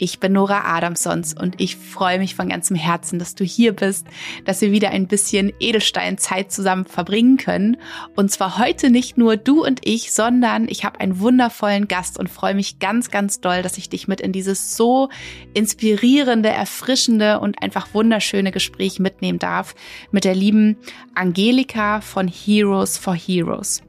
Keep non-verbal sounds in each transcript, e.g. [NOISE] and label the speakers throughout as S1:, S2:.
S1: Ich bin Nora Adamsons und ich freue mich von ganzem Herzen, dass du hier bist, dass wir wieder ein bisschen Edelsteinzeit zusammen verbringen können. Und zwar heute nicht nur du und ich, sondern ich habe einen wundervollen Gast und freue mich ganz, ganz doll, dass ich dich mit in dieses so inspirierende, erfrischende und einfach wunderschöne Gespräch mitnehmen darf mit der lieben Angelika von Heroes for Heroes.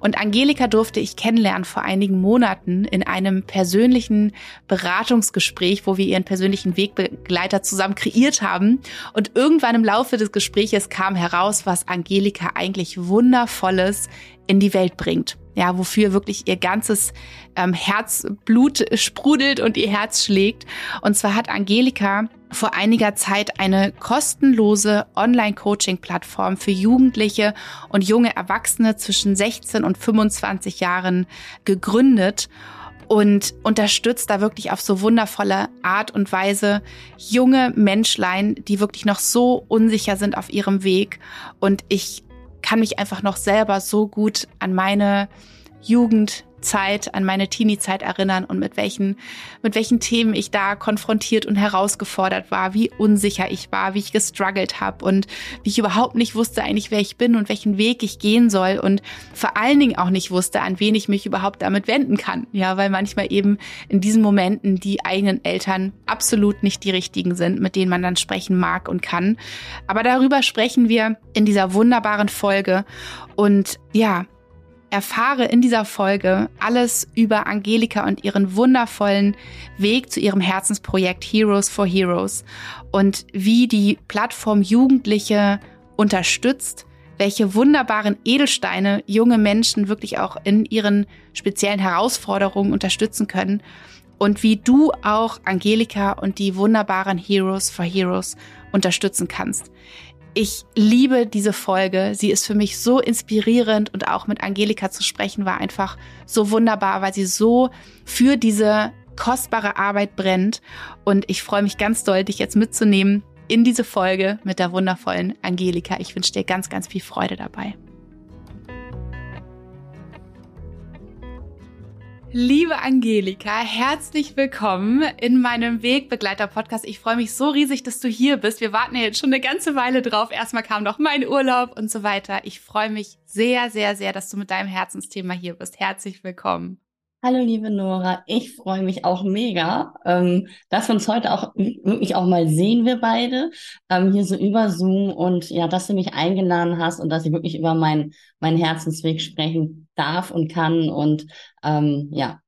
S1: Und Angelika durfte ich kennenlernen vor einigen Monaten in einem persönlichen Beratungsgespräch, wo wir ihren persönlichen Wegbegleiter zusammen kreiert haben. Und irgendwann im Laufe des Gespräches kam heraus, was Angelika eigentlich Wundervolles in die Welt bringt. Ja, wofür wirklich ihr ganzes ähm, Herzblut sprudelt und ihr Herz schlägt. Und zwar hat Angelika vor einiger Zeit eine kostenlose Online-Coaching-Plattform für Jugendliche und junge Erwachsene zwischen 16 und 25 Jahren gegründet und unterstützt da wirklich auf so wundervolle Art und Weise junge Menschlein, die wirklich noch so unsicher sind auf ihrem Weg. Und ich kann mich einfach noch selber so gut an meine Jugend Zeit, an meine Teenie-Zeit erinnern und mit welchen, mit welchen Themen ich da konfrontiert und herausgefordert war, wie unsicher ich war, wie ich gestruggelt habe und wie ich überhaupt nicht wusste eigentlich, wer ich bin und welchen Weg ich gehen soll und vor allen Dingen auch nicht wusste, an wen ich mich überhaupt damit wenden kann. Ja, weil manchmal eben in diesen Momenten die eigenen Eltern absolut nicht die richtigen sind, mit denen man dann sprechen mag und kann. Aber darüber sprechen wir in dieser wunderbaren Folge und ja, Erfahre in dieser Folge alles über Angelika und ihren wundervollen Weg zu ihrem Herzensprojekt Heroes for Heroes und wie die Plattform Jugendliche unterstützt, welche wunderbaren Edelsteine junge Menschen wirklich auch in ihren speziellen Herausforderungen unterstützen können und wie du auch Angelika und die wunderbaren Heroes for Heroes unterstützen kannst. Ich liebe diese Folge. Sie ist für mich so inspirierend und auch mit Angelika zu sprechen war einfach so wunderbar, weil sie so für diese kostbare Arbeit brennt. Und ich freue mich ganz doll, dich jetzt mitzunehmen in diese Folge mit der wundervollen Angelika. Ich wünsche dir ganz, ganz viel Freude dabei. Liebe Angelika, herzlich willkommen in meinem Wegbegleiter-Podcast. Ich freue mich so riesig, dass du hier bist. Wir warten ja jetzt schon eine ganze Weile drauf. Erstmal kam noch mein Urlaub und so weiter. Ich freue mich sehr, sehr, sehr, dass du mit deinem Herzensthema hier bist. Herzlich willkommen.
S2: Hallo liebe Nora, ich freue mich auch mega, ähm, dass wir uns heute auch wirklich auch mal sehen, wir beide, ähm, hier so über Zoom und ja, dass du mich eingeladen hast und dass ich wirklich über meinen meinen Herzensweg sprechen darf und kann und ähm, ja,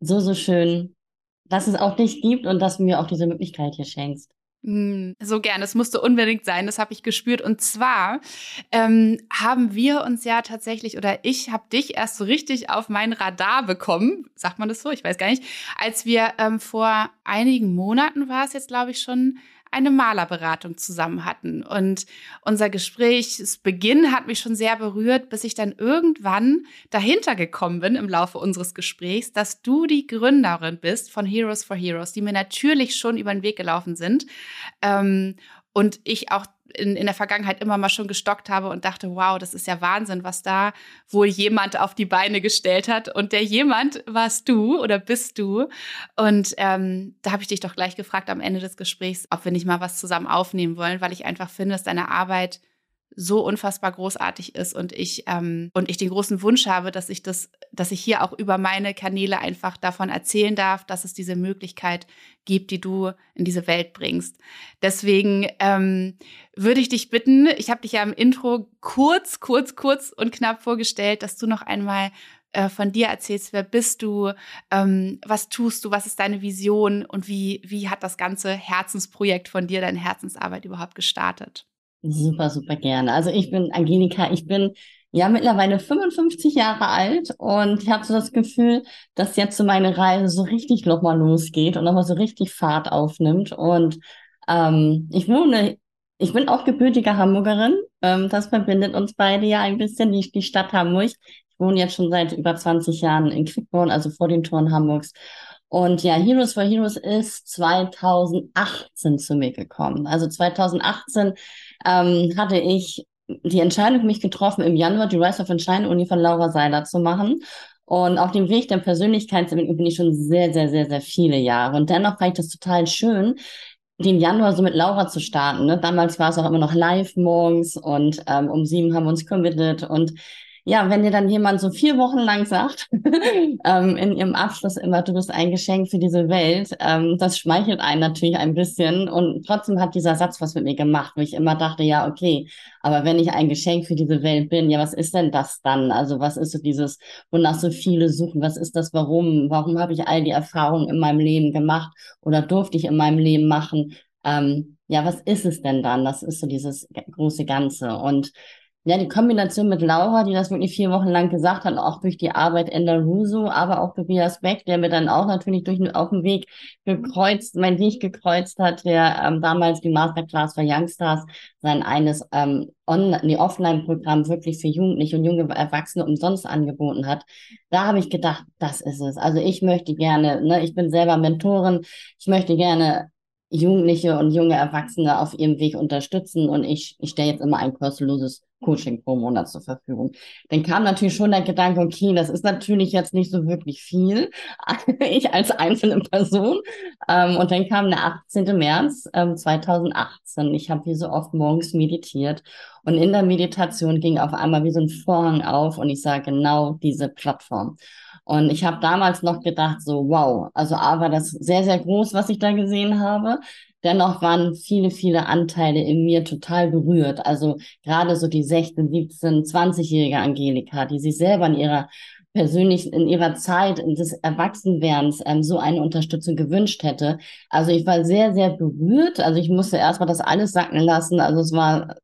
S2: so, so schön, dass es auch dich gibt und dass du mir auch diese Möglichkeit hier schenkst.
S1: Hm, so gern, es musste unbedingt sein, das habe ich gespürt. Und zwar ähm, haben wir uns ja tatsächlich, oder ich habe dich erst so richtig auf mein Radar bekommen, sagt man das so, ich weiß gar nicht, als wir ähm, vor einigen Monaten war es jetzt, glaube ich, schon, eine Malerberatung zusammen hatten. Und unser Gesprächsbeginn hat mich schon sehr berührt, bis ich dann irgendwann dahinter gekommen bin im Laufe unseres Gesprächs, dass du die Gründerin bist von Heroes for Heroes, die mir natürlich schon über den Weg gelaufen sind. Ähm, und ich auch in, in der Vergangenheit immer mal schon gestockt habe und dachte, wow, das ist ja Wahnsinn, was da wohl jemand auf die Beine gestellt hat. Und der jemand warst du oder bist du. Und ähm, da habe ich dich doch gleich gefragt am Ende des Gesprächs, ob wir nicht mal was zusammen aufnehmen wollen, weil ich einfach finde, dass deine Arbeit so unfassbar großartig ist und ich ähm, und ich den großen Wunsch habe, dass ich das, dass ich hier auch über meine Kanäle einfach davon erzählen darf, dass es diese Möglichkeit gibt, die du in diese Welt bringst. Deswegen ähm, würde ich dich bitten, ich habe dich ja im Intro kurz, kurz, kurz und knapp vorgestellt, dass du noch einmal äh, von dir erzählst, wer bist du, ähm, was tust du, was ist deine Vision und wie, wie hat das ganze Herzensprojekt von dir, deine Herzensarbeit überhaupt gestartet?
S2: Super, super gerne. Also ich bin Angelika, ich bin ja mittlerweile 55 Jahre alt und ich habe so das Gefühl, dass jetzt so meine Reise so richtig nochmal losgeht und nochmal so richtig Fahrt aufnimmt. Und ähm, ich wohne, ich bin auch gebürtige Hamburgerin. Ähm, das verbindet uns beide ja ein bisschen, die, die Stadt Hamburg. Ich wohne jetzt schon seit über 20 Jahren in Quickborn, also vor den Toren Hamburgs. Und ja, Heroes for Heroes ist 2018 zu mir gekommen. Also 2018 ähm, hatte ich die Entscheidung mich getroffen, im Januar die Rise of Shine Uni von Laura Seiler zu machen. Und auf dem Weg der Persönlichkeitsentwicklung bin ich schon sehr, sehr, sehr, sehr viele Jahre. Und dennoch fand ich das total schön, den Januar so mit Laura zu starten. Ne? Damals war es auch immer noch live morgens und ähm, um sieben haben wir uns committed und ja, wenn dir dann jemand so vier Wochen lang sagt, [LAUGHS] ähm, in ihrem Abschluss immer, du bist ein Geschenk für diese Welt, ähm, das schmeichelt einen natürlich ein bisschen. Und trotzdem hat dieser Satz was mit mir gemacht, wo ich immer dachte, ja, okay, aber wenn ich ein Geschenk für diese Welt bin, ja, was ist denn das dann? Also was ist so dieses, wonach so viele suchen? Was ist das Warum? Warum habe ich all die Erfahrungen in meinem Leben gemacht oder durfte ich in meinem Leben machen? Ähm, ja, was ist es denn dann? Das ist so dieses große Ganze. Und ja, die Kombination mit Laura, die das wirklich vier Wochen lang gesagt hat, auch durch die Arbeit in der Russo, aber auch Tobias Beck, der mir dann auch natürlich durch auf dem Weg gekreuzt, mein Weg gekreuzt hat, der ähm, damals die Masterclass für Youngstars sein eines ähm, On nee, Offline-Programm wirklich für Jugendliche und junge Erwachsene umsonst angeboten hat. Da habe ich gedacht, das ist es. Also ich möchte gerne, ne, ich bin selber Mentorin, ich möchte gerne Jugendliche und junge Erwachsene auf ihrem Weg unterstützen und ich, ich stelle jetzt immer ein kostenloses Coaching pro Monat zur Verfügung. Dann kam natürlich schon der Gedanke, okay, das ist natürlich jetzt nicht so wirklich viel, [LAUGHS] ich als einzelne Person. Ähm, und dann kam der 18. März ähm, 2018. Ich habe wie so oft morgens meditiert und in der Meditation ging auf einmal wie so ein Vorhang auf und ich sah genau diese Plattform. Und ich habe damals noch gedacht, so, wow, also A war das sehr, sehr groß, was ich da gesehen habe. Dennoch waren viele, viele Anteile in mir total berührt. Also gerade so die 16, 17, 20-jährige Angelika, die sich selber in ihrer persönlich in ihrer Zeit des Erwachsenwerdens ähm, so eine Unterstützung gewünscht hätte. Also ich war sehr, sehr berührt. Also ich musste erstmal das alles sacken lassen. Also es war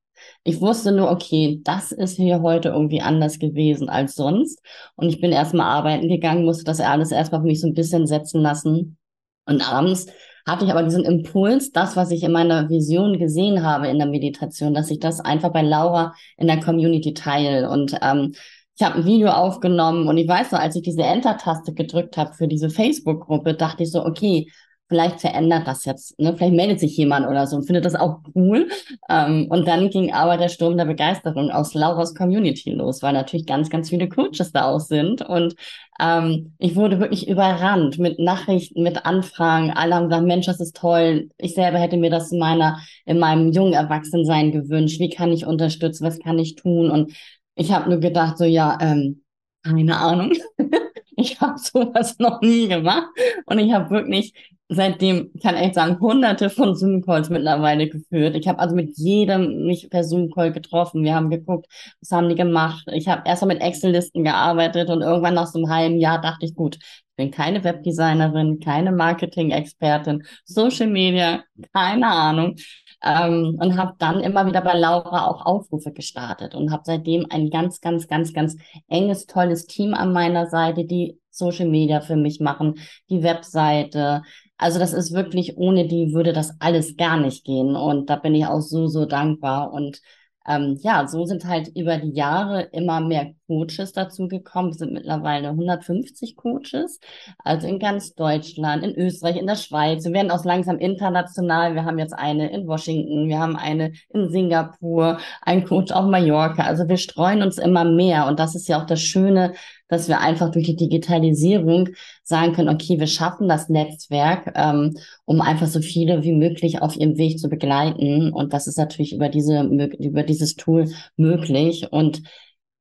S2: ich wusste nur, okay, das ist hier heute irgendwie anders gewesen als sonst. Und ich bin erstmal arbeiten gegangen, musste das alles erstmal für mich so ein bisschen setzen lassen. Und abends hatte ich aber diesen Impuls, das, was ich in meiner Vision gesehen habe in der Meditation, dass ich das einfach bei Laura in der Community teile. Und ähm, ich habe ein Video aufgenommen und ich weiß noch, als ich diese Enter-Taste gedrückt habe für diese Facebook-Gruppe, dachte ich so, okay, vielleicht verändert das jetzt, ne? vielleicht meldet sich jemand oder so und findet das auch cool. Ähm, und dann ging aber der Sturm der Begeisterung aus Lauras Community los, weil natürlich ganz, ganz viele Coaches da auch sind. Und ähm, ich wurde wirklich überrannt mit Nachrichten, mit Anfragen. Alle haben gesagt, Mensch, das ist toll. Ich selber hätte mir das in meiner, in meinem jungen Erwachsensein gewünscht. Wie kann ich unterstützen? Was kann ich tun? Und ich habe nur gedacht, so ja, ähm, keine Ahnung. [LAUGHS] ich habe sowas noch nie gemacht und ich habe wirklich seitdem, kann echt sagen, hunderte von Zoom-Calls mittlerweile geführt. Ich habe also mit jedem mich per Zoom-Call getroffen. Wir haben geguckt, was haben die gemacht. Ich habe erst mal mit Excel-Listen gearbeitet und irgendwann nach so einem halben Jahr dachte ich, gut, ich bin keine Webdesignerin, keine Marketing-Expertin, Social Media, keine Ahnung. Ähm, und habe dann immer wieder bei Laura auch Aufrufe gestartet und habe seitdem ein ganz, ganz, ganz, ganz enges, tolles Team an meiner Seite, die Social Media für mich machen, die Webseite, also das ist wirklich, ohne die würde das alles gar nicht gehen. Und da bin ich auch so, so dankbar. Und ähm, ja, so sind halt über die Jahre immer mehr Coaches dazugekommen. Es sind mittlerweile 150 Coaches, also in ganz Deutschland, in Österreich, in der Schweiz. Wir werden auch langsam international. Wir haben jetzt eine in Washington, wir haben eine in Singapur, ein Coach auf Mallorca. Also wir streuen uns immer mehr. Und das ist ja auch das Schöne dass wir einfach durch die Digitalisierung sagen können, okay, wir schaffen das Netzwerk, ähm, um einfach so viele wie möglich auf ihrem Weg zu begleiten. Und das ist natürlich über diese, über dieses Tool möglich. Und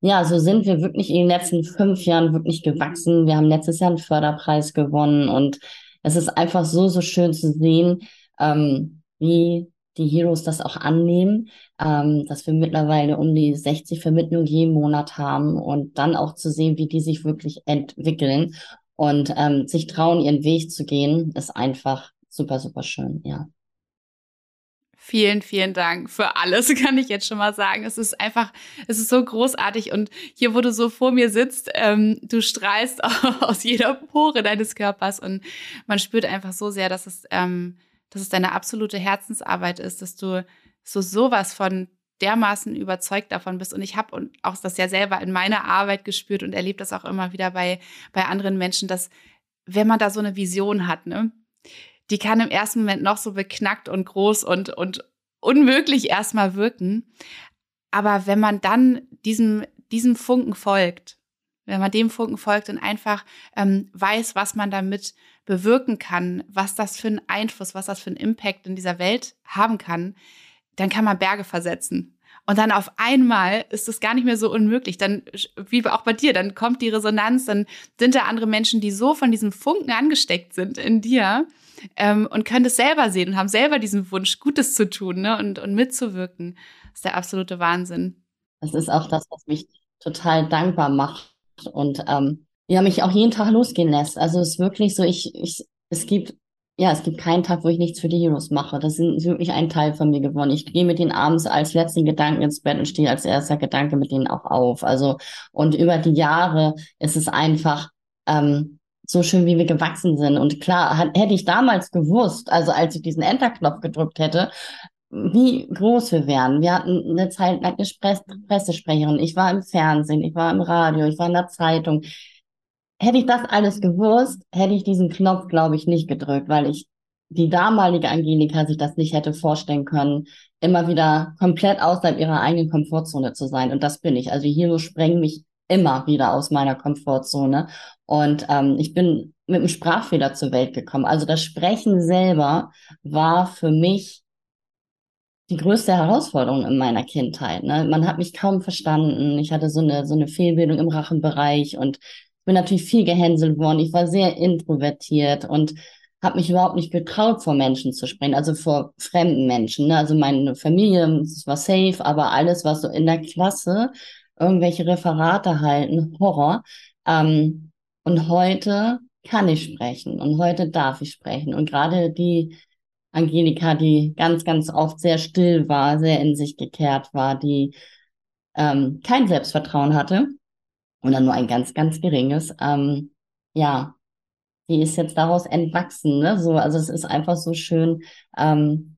S2: ja, so sind wir wirklich in den letzten fünf Jahren wirklich gewachsen. Wir haben letztes Jahr einen Förderpreis gewonnen und es ist einfach so, so schön zu sehen, ähm, wie die Heroes das auch annehmen, ähm, dass wir mittlerweile um die 60 Vermittlungen jeden Monat haben und dann auch zu sehen, wie die sich wirklich entwickeln und ähm, sich trauen, ihren Weg zu gehen, ist einfach super, super schön, ja.
S1: Vielen, vielen Dank für alles, [LAUGHS] kann ich jetzt schon mal sagen. Es ist einfach, es ist so großartig und hier, wo du so vor mir sitzt, ähm, du strahlst [LAUGHS] aus jeder Pore deines Körpers und man spürt einfach so sehr, dass es ähm, dass es deine absolute Herzensarbeit ist, dass du so sowas von dermaßen überzeugt davon bist. Und ich habe und auch das ja selber in meiner Arbeit gespürt und erlebt das auch immer wieder bei, bei anderen Menschen, dass wenn man da so eine Vision hat, ne? Die kann im ersten Moment noch so beknackt und groß und, und unmöglich erstmal wirken. Aber wenn man dann diesem, diesem Funken folgt, wenn man dem Funken folgt und einfach ähm, weiß, was man damit bewirken kann, was das für einen Einfluss, was das für einen Impact in dieser Welt haben kann, dann kann man Berge versetzen. Und dann auf einmal ist es gar nicht mehr so unmöglich. Dann, wie auch bei dir, dann kommt die Resonanz, dann sind da andere Menschen, die so von diesem Funken angesteckt sind in dir ähm, und können das selber sehen und haben selber diesen Wunsch, Gutes zu tun ne, und, und mitzuwirken. Das ist der absolute Wahnsinn.
S2: Das ist auch das, was mich total dankbar macht und ähm, ja, mich auch jeden Tag losgehen lässt. Also es ist wirklich so, ich, ich, es gibt, ja, es gibt keinen Tag, wo ich nichts für die Heroes mache. Das ist wirklich ein Teil von mir geworden. Ich gehe mit denen abends als letzten Gedanken ins Bett und stehe als erster Gedanke mit denen auch auf. Also, und über die Jahre ist es einfach, ähm, so schön, wie wir gewachsen sind. Und klar, hätte ich damals gewusst, also als ich diesen Enter-Knopf gedrückt hätte, wie groß wir wären. Wir hatten eine Zeit lang eine Pressesprecherin. Ich war im Fernsehen, ich war im Radio, ich war in der Zeitung. Hätte ich das alles gewusst, hätte ich diesen Knopf, glaube ich, nicht gedrückt, weil ich die damalige Angelika sich das nicht hätte vorstellen können, immer wieder komplett außerhalb ihrer eigenen Komfortzone zu sein. Und das bin ich. Also hier sprengen mich immer wieder aus meiner Komfortzone. Und ähm, ich bin mit einem Sprachfehler zur Welt gekommen. Also das Sprechen selber war für mich die größte Herausforderung in meiner Kindheit. Ne? Man hat mich kaum verstanden. Ich hatte so eine, so eine Fehlbildung im Rachenbereich und bin natürlich viel gehänselt worden. Ich war sehr introvertiert und habe mich überhaupt nicht getraut, vor Menschen zu sprechen, also vor fremden Menschen. Ne? Also meine Familie, das war safe, aber alles, was so in der Klasse, irgendwelche Referate halten, Horror. Ähm, und heute kann ich sprechen und heute darf ich sprechen. Und gerade die Angelika, die ganz, ganz oft sehr still war, sehr in sich gekehrt war, die ähm, kein Selbstvertrauen hatte oder nur ein ganz, ganz geringes, ähm, ja, die ist jetzt daraus entwachsen, ne? So, also es ist einfach so schön, ähm,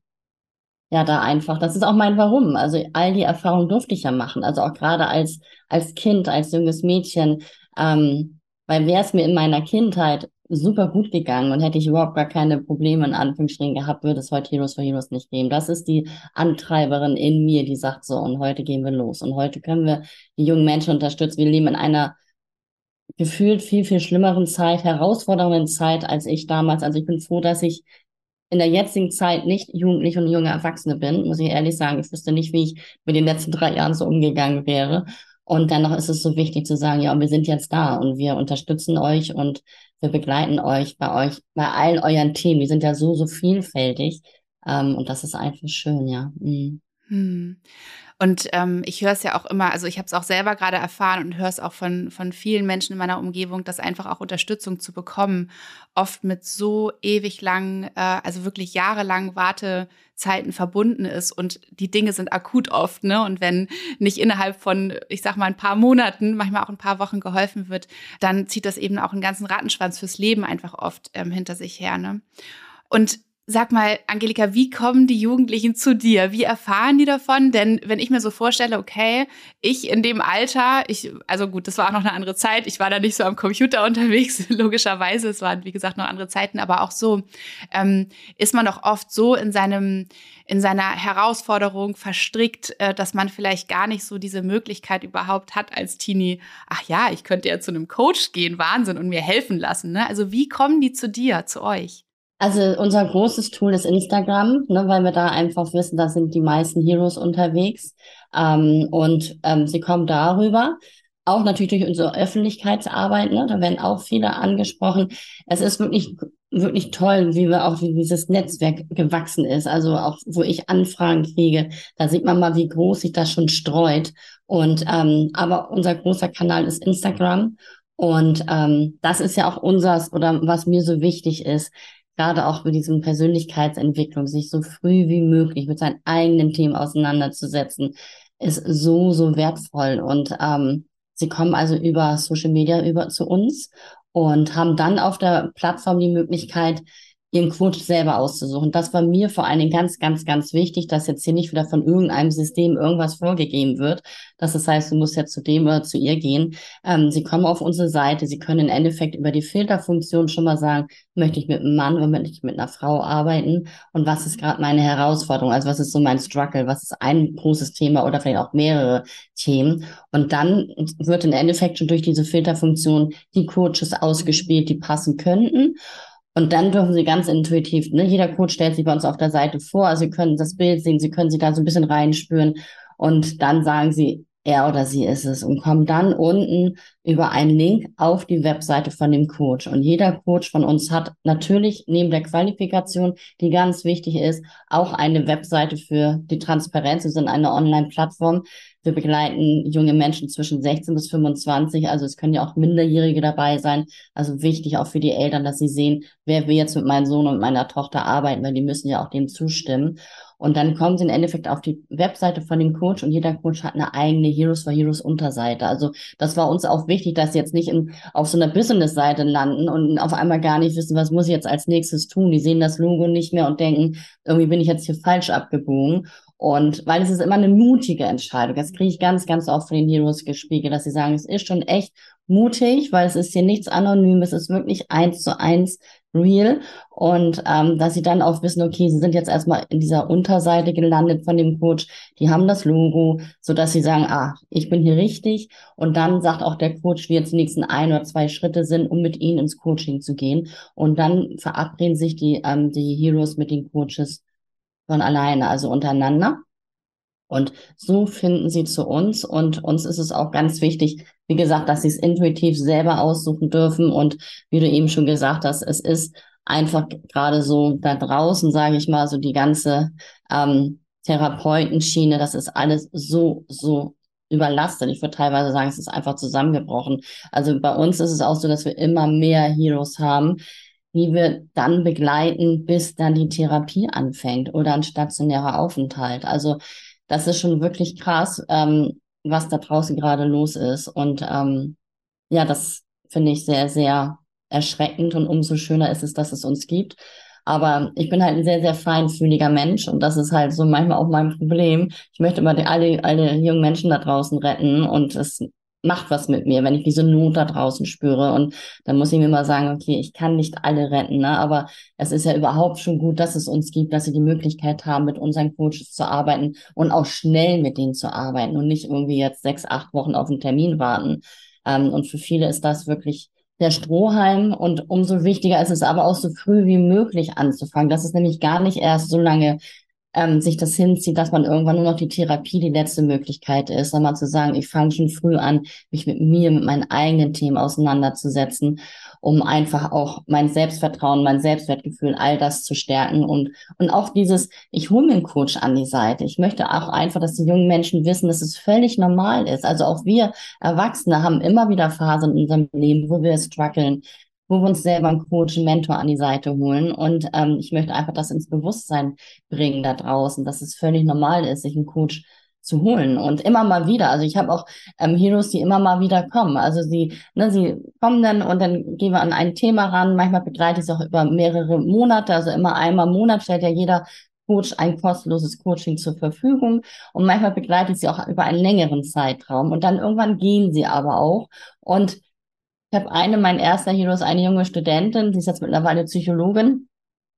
S2: ja, da einfach, das ist auch mein Warum. Also all die Erfahrungen durfte ich ja machen. Also auch gerade als, als Kind, als junges Mädchen, ähm, weil wäre es mir in meiner Kindheit super gut gegangen und hätte ich überhaupt gar keine Probleme in Anführungsstrichen gehabt, würde es heute Heroes for Heroes nicht geben. Das ist die Antreiberin in mir, die sagt so, und heute gehen wir los. Und heute können wir die jungen Menschen unterstützen. Wir leben in einer gefühlt viel, viel schlimmeren Zeit, herausfordernden Zeit als ich damals. Also ich bin froh, dass ich in der jetzigen Zeit nicht Jugendliche und junge Erwachsene bin, muss ich ehrlich sagen. Ich wüsste nicht, wie ich mit den letzten drei Jahren so umgegangen wäre. Und dennoch ist es so wichtig zu sagen, ja, wir sind jetzt da und wir unterstützen euch und wir begleiten euch bei euch, bei allen euren Themen. Die sind ja so, so vielfältig. Ähm, und das ist einfach schön, ja. Mhm.
S1: Hm. Und ähm, ich höre es ja auch immer, also ich habe es auch selber gerade erfahren und höre es auch von, von vielen Menschen in meiner Umgebung, dass einfach auch Unterstützung zu bekommen, oft mit so ewig langen, äh, also wirklich jahrelangen Wartezeiten verbunden ist und die Dinge sind akut oft, ne? Und wenn nicht innerhalb von, ich sag mal, ein paar Monaten, manchmal auch ein paar Wochen geholfen wird, dann zieht das eben auch einen ganzen Rattenschwanz fürs Leben einfach oft ähm, hinter sich her, ne? Und Sag mal, Angelika, wie kommen die Jugendlichen zu dir? Wie erfahren die davon? Denn wenn ich mir so vorstelle, okay, ich in dem Alter, ich, also gut, das war auch noch eine andere Zeit, ich war da nicht so am Computer [LAUGHS] unterwegs, logischerweise, es waren, wie gesagt, noch andere Zeiten, aber auch so ähm, ist man doch oft so in seinem, in seiner Herausforderung verstrickt, äh, dass man vielleicht gar nicht so diese Möglichkeit überhaupt hat als Teenie, ach ja, ich könnte ja zu einem Coach gehen, Wahnsinn, und mir helfen lassen. Ne? Also wie kommen die zu dir, zu euch?
S2: Also unser großes Tool ist Instagram, ne, weil wir da einfach wissen, da sind die meisten Heroes unterwegs. Ähm, und ähm, sie kommen darüber. Auch natürlich durch unsere Öffentlichkeitsarbeit, ne, da werden auch viele angesprochen. Es ist wirklich, wirklich toll, wie wir auch, wie dieses Netzwerk gewachsen ist. Also auch, wo ich Anfragen kriege, da sieht man mal, wie groß sich das schon streut. Und ähm, aber unser großer Kanal ist Instagram. Und ähm, das ist ja auch unseres oder was mir so wichtig ist, gerade auch mit diesem Persönlichkeitsentwicklung, sich so früh wie möglich mit seinen eigenen Themen auseinanderzusetzen, ist so, so wertvoll. Und ähm, sie kommen also über Social Media über zu uns und haben dann auf der Plattform die Möglichkeit, ihren Coach selber auszusuchen. Das war mir vor allen Dingen ganz, ganz, ganz wichtig, dass jetzt hier nicht wieder von irgendeinem System irgendwas vorgegeben wird. Dass das heißt, du musst jetzt zu dem oder zu ihr gehen. Ähm, sie kommen auf unsere Seite. Sie können im Endeffekt über die Filterfunktion schon mal sagen, möchte ich mit einem Mann oder möchte ich mit einer Frau arbeiten? Und was ist gerade meine Herausforderung? Also was ist so mein Struggle? Was ist ein großes Thema oder vielleicht auch mehrere Themen? Und dann wird im Endeffekt schon durch diese Filterfunktion die Coaches ausgespielt, die passen könnten. Und dann dürfen Sie ganz intuitiv, ne, jeder Coach stellt sich bei uns auf der Seite vor, also Sie können das Bild sehen, Sie können sich da so ein bisschen reinspüren und dann sagen Sie, er oder sie ist es und kommen dann unten über einen Link auf die Webseite von dem Coach. Und jeder Coach von uns hat natürlich neben der Qualifikation, die ganz wichtig ist, auch eine Webseite für die Transparenz. Wir sind eine Online-Plattform. Wir begleiten junge Menschen zwischen 16 bis 25. Also es können ja auch Minderjährige dabei sein. Also wichtig auch für die Eltern, dass sie sehen, wer will jetzt mit meinem Sohn und meiner Tochter arbeiten, weil die müssen ja auch dem zustimmen. Und dann kommen sie im Endeffekt auf die Webseite von dem Coach und jeder Coach hat eine eigene Heroes for Heroes Unterseite. Also das war uns auch wichtig, dass sie jetzt nicht in, auf so einer Business-Seite landen und auf einmal gar nicht wissen, was muss ich jetzt als nächstes tun. Die sehen das Logo nicht mehr und denken, irgendwie bin ich jetzt hier falsch abgebogen. Und weil es ist immer eine mutige Entscheidung. Das kriege ich ganz, ganz oft von den Heroes gespiegelt, dass sie sagen, es ist schon echt mutig, weil es ist hier nichts Anonymes, es ist wirklich eins zu eins real. Und ähm, dass sie dann auch wissen, okay, sie sind jetzt erstmal in dieser Unterseite gelandet von dem Coach, die haben das Logo, so dass sie sagen, ah, ich bin hier richtig. Und dann sagt auch der Coach, wie jetzt die nächsten ein oder zwei Schritte sind, um mit ihnen ins Coaching zu gehen. Und dann verabreden sich die, ähm, die Heroes mit den Coaches von alleine, also untereinander. Und so finden sie zu uns. Und uns ist es auch ganz wichtig, wie gesagt, dass sie es intuitiv selber aussuchen dürfen. Und wie du eben schon gesagt hast, es ist einfach gerade so da draußen, sage ich mal, so die ganze ähm, Therapeutenschiene, das ist alles so, so überlastet. Ich würde teilweise sagen, es ist einfach zusammengebrochen. Also bei uns ist es auch so, dass wir immer mehr Heroes haben, die wir dann begleiten, bis dann die Therapie anfängt oder ein stationärer Aufenthalt. Also das ist schon wirklich krass, ähm, was da draußen gerade los ist. Und ähm, ja, das finde ich sehr, sehr erschreckend und umso schöner ist es, dass es uns gibt. Aber ich bin halt ein sehr, sehr feinfühliger Mensch und das ist halt so manchmal auch mein Problem. Ich möchte immer die, alle, alle jungen Menschen da draußen retten und es macht was mit mir, wenn ich diese Not da draußen spüre. Und dann muss ich mir mal sagen, okay, ich kann nicht alle retten, ne? aber es ist ja überhaupt schon gut, dass es uns gibt, dass sie die Möglichkeit haben, mit unseren Coaches zu arbeiten und auch schnell mit denen zu arbeiten und nicht irgendwie jetzt sechs, acht Wochen auf einen Termin warten. Ähm, und für viele ist das wirklich der Strohhalm und umso wichtiger ist es aber auch so früh wie möglich anzufangen. Das ist nämlich gar nicht erst so lange ähm, sich das hinzieht, dass man irgendwann nur noch die Therapie die letzte Möglichkeit ist, sondern zu sagen, ich fange schon früh an, mich mit mir, mit meinen eigenen Themen auseinanderzusetzen, um einfach auch mein Selbstvertrauen, mein Selbstwertgefühl, all das zu stärken und, und auch dieses, ich hole mir einen Coach an die Seite. Ich möchte auch einfach, dass die jungen Menschen wissen, dass es völlig normal ist. Also auch wir Erwachsene haben immer wieder Phasen in unserem Leben, wo wir strugglen, wo wir uns selber einen Coach, einen Mentor an die Seite holen. Und ähm, ich möchte einfach das ins Bewusstsein bringen da draußen, dass es völlig normal ist, sich einen Coach zu holen und immer mal wieder. Also ich habe auch ähm, Heroes, die immer mal wieder kommen. Also sie, ne, sie kommen dann und dann gehen wir an ein Thema ran. Manchmal begleite ich es auch über mehrere Monate. Also immer einmal im Monat stellt ja jeder Coach ein kostenloses Coaching zur Verfügung und manchmal begleite ich sie auch über einen längeren Zeitraum und dann irgendwann gehen sie aber auch und ich habe eine, mein erster Hero eine junge Studentin, die ist jetzt mittlerweile Psychologin.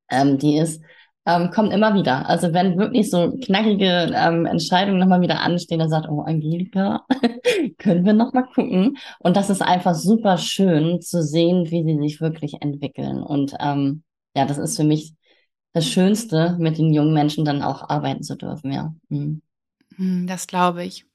S2: Ähm, die ist, ähm, kommt immer wieder. Also wenn wirklich so knackige ähm, Entscheidungen nochmal wieder anstehen, dann sagt, oh Angelika, [LAUGHS] können wir nochmal gucken. Und das ist einfach super schön zu sehen, wie sie sich wirklich entwickeln. Und ähm, ja, das ist für mich das Schönste, mit den jungen Menschen dann auch arbeiten zu dürfen, ja. Mhm.
S1: Das glaube ich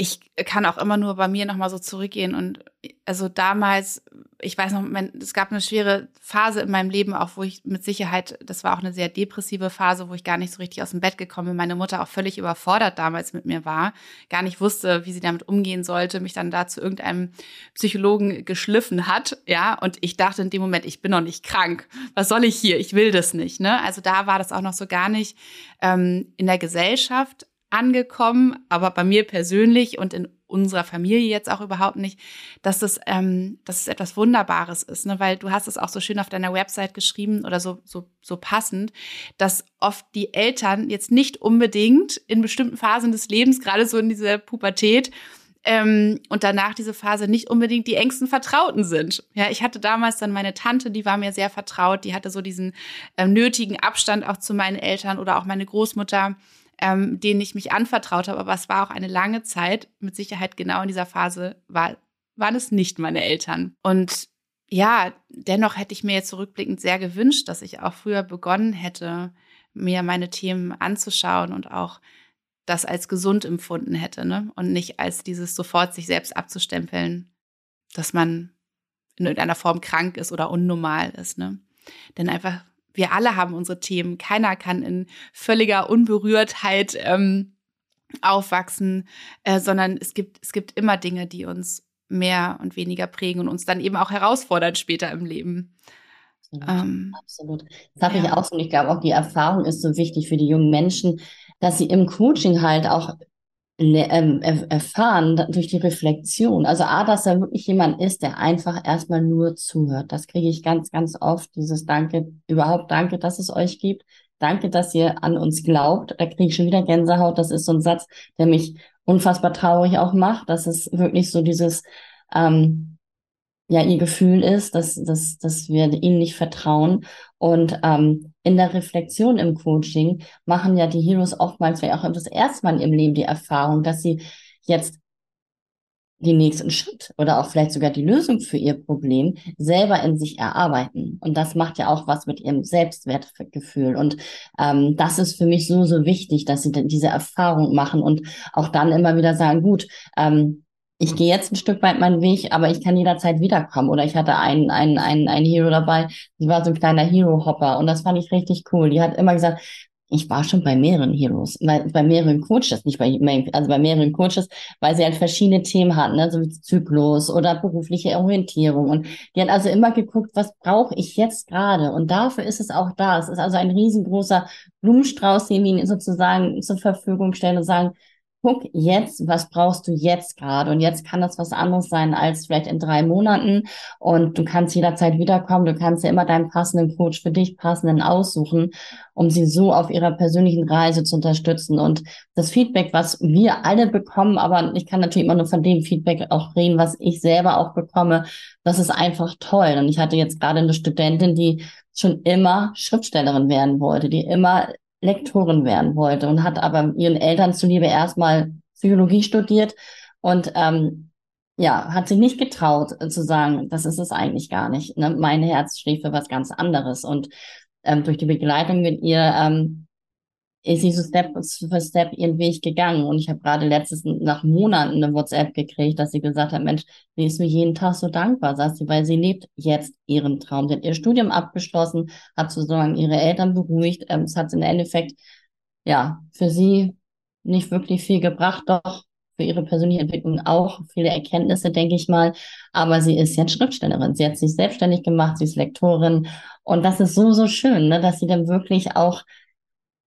S1: ich kann auch immer nur bei mir nochmal so zurückgehen und also damals, ich weiß noch, mein, es gab eine schwere Phase in meinem Leben, auch wo ich mit Sicherheit, das war auch eine sehr depressive Phase, wo ich gar nicht so richtig aus dem Bett gekommen bin, meine Mutter auch völlig überfordert damals mit mir war, gar nicht wusste, wie sie damit umgehen sollte, mich dann da zu irgendeinem Psychologen geschliffen hat, ja, und ich dachte in dem Moment, ich bin noch nicht krank, was soll ich hier, ich will das nicht, ne, also da war das auch noch so gar nicht ähm, in der Gesellschaft angekommen, aber bei mir persönlich und in unserer Familie jetzt auch überhaupt nicht, dass es, ähm, dass es etwas Wunderbares ist, ne? weil du hast es auch so schön auf deiner Website geschrieben oder so, so, so passend, dass oft die Eltern jetzt nicht unbedingt in bestimmten Phasen des Lebens, gerade so in dieser Pubertät, ähm, und danach diese Phase nicht unbedingt die engsten Vertrauten sind. Ja, ich hatte damals dann meine Tante, die war mir sehr vertraut, die hatte so diesen ähm, nötigen Abstand auch zu meinen Eltern oder auch meine Großmutter ähm, denen ich mich anvertraut habe. Aber es war auch eine lange Zeit. Mit Sicherheit genau in dieser Phase war, waren es nicht meine Eltern. Und ja, dennoch hätte ich mir jetzt zurückblickend sehr gewünscht, dass ich auch früher begonnen hätte, mir meine Themen anzuschauen und auch das als gesund empfunden hätte, ne? Und nicht als dieses sofort sich selbst abzustempeln, dass man in irgendeiner Form krank ist oder unnormal ist, ne? Denn einfach wir alle haben unsere Themen. Keiner kann in völliger Unberührtheit ähm, aufwachsen, äh, sondern es gibt, es gibt immer Dinge, die uns mehr und weniger prägen und uns dann eben auch herausfordern später im Leben.
S2: Absolut. Ähm, Absolut. Das habe ja. ich auch so. Und ich glaube auch, die Erfahrung ist so wichtig für die jungen Menschen, dass sie im Coaching halt auch erfahren durch die Reflexion. Also A, dass da wirklich jemand ist, der einfach erstmal nur zuhört. Das kriege ich ganz, ganz oft. Dieses Danke, überhaupt Danke, dass es euch gibt. Danke, dass ihr an uns glaubt. Da kriege ich schon wieder Gänsehaut. Das ist so ein Satz, der mich unfassbar traurig auch macht. Das ist wirklich so dieses, ähm, ja, ihr Gefühl ist, dass, dass, dass wir ihnen nicht vertrauen. Und ähm, in der Reflexion im Coaching machen ja die Heroes oftmals vielleicht auch das erste Mal ihrem Leben die Erfahrung, dass sie jetzt den nächsten Schritt oder auch vielleicht sogar die Lösung für ihr Problem selber in sich erarbeiten. Und das macht ja auch was mit ihrem Selbstwertgefühl. Und ähm, das ist für mich so, so wichtig, dass sie diese Erfahrung machen und auch dann immer wieder sagen, gut, ähm, ich gehe jetzt ein Stück weit meinen Weg, aber ich kann jederzeit wiederkommen. Oder ich hatte einen, einen, einen, einen Hero dabei, die war so ein kleiner Hero-Hopper und das fand ich richtig cool. Die hat immer gesagt, ich war schon bei mehreren Heroes, bei, bei mehreren Coaches, nicht bei, also bei mehreren Coaches, weil sie halt verschiedene Themen hatten, ne, so wie Zyklus oder berufliche Orientierung. Und die hat also immer geguckt, was brauche ich jetzt gerade? Und dafür ist es auch da. Es ist also ein riesengroßer Blumenstrauß, den wir sozusagen zur Verfügung stellen und sagen, guck jetzt, was brauchst du jetzt gerade? Und jetzt kann das was anderes sein als vielleicht in drei Monaten. Und du kannst jederzeit wiederkommen. Du kannst ja immer deinen passenden Coach für dich passenden aussuchen, um sie so auf ihrer persönlichen Reise zu unterstützen. Und das Feedback, was wir alle bekommen, aber ich kann natürlich immer nur von dem Feedback auch reden, was ich selber auch bekomme, das ist einfach toll. Und ich hatte jetzt gerade eine Studentin, die schon immer Schriftstellerin werden wollte, die immer Lektorin werden wollte und hat aber ihren Eltern zuliebe erstmal Psychologie studiert und ähm, ja, hat sich nicht getraut zu sagen, das ist es eigentlich gar nicht. Ne? Mein Herz schlägt für was ganz anderes. Und ähm, durch die Begleitung mit ihr ähm, ist sie so Step für Step ihren Weg gegangen. Und ich habe gerade letztes nach Monaten eine WhatsApp gekriegt, dass sie gesagt hat, Mensch, sie ist mir jeden Tag so dankbar, sagt sie, weil sie lebt jetzt ihren Traum. Sie hat ihr Studium abgeschlossen, hat sozusagen ihre Eltern beruhigt. Ähm, es hat im Endeffekt, ja, für sie nicht wirklich viel gebracht, doch für ihre persönliche Entwicklung auch viele Erkenntnisse, denke ich mal. Aber sie ist jetzt Schriftstellerin. Sie hat sich selbstständig gemacht, sie ist Lektorin. Und das ist so, so schön, ne, dass sie dann wirklich auch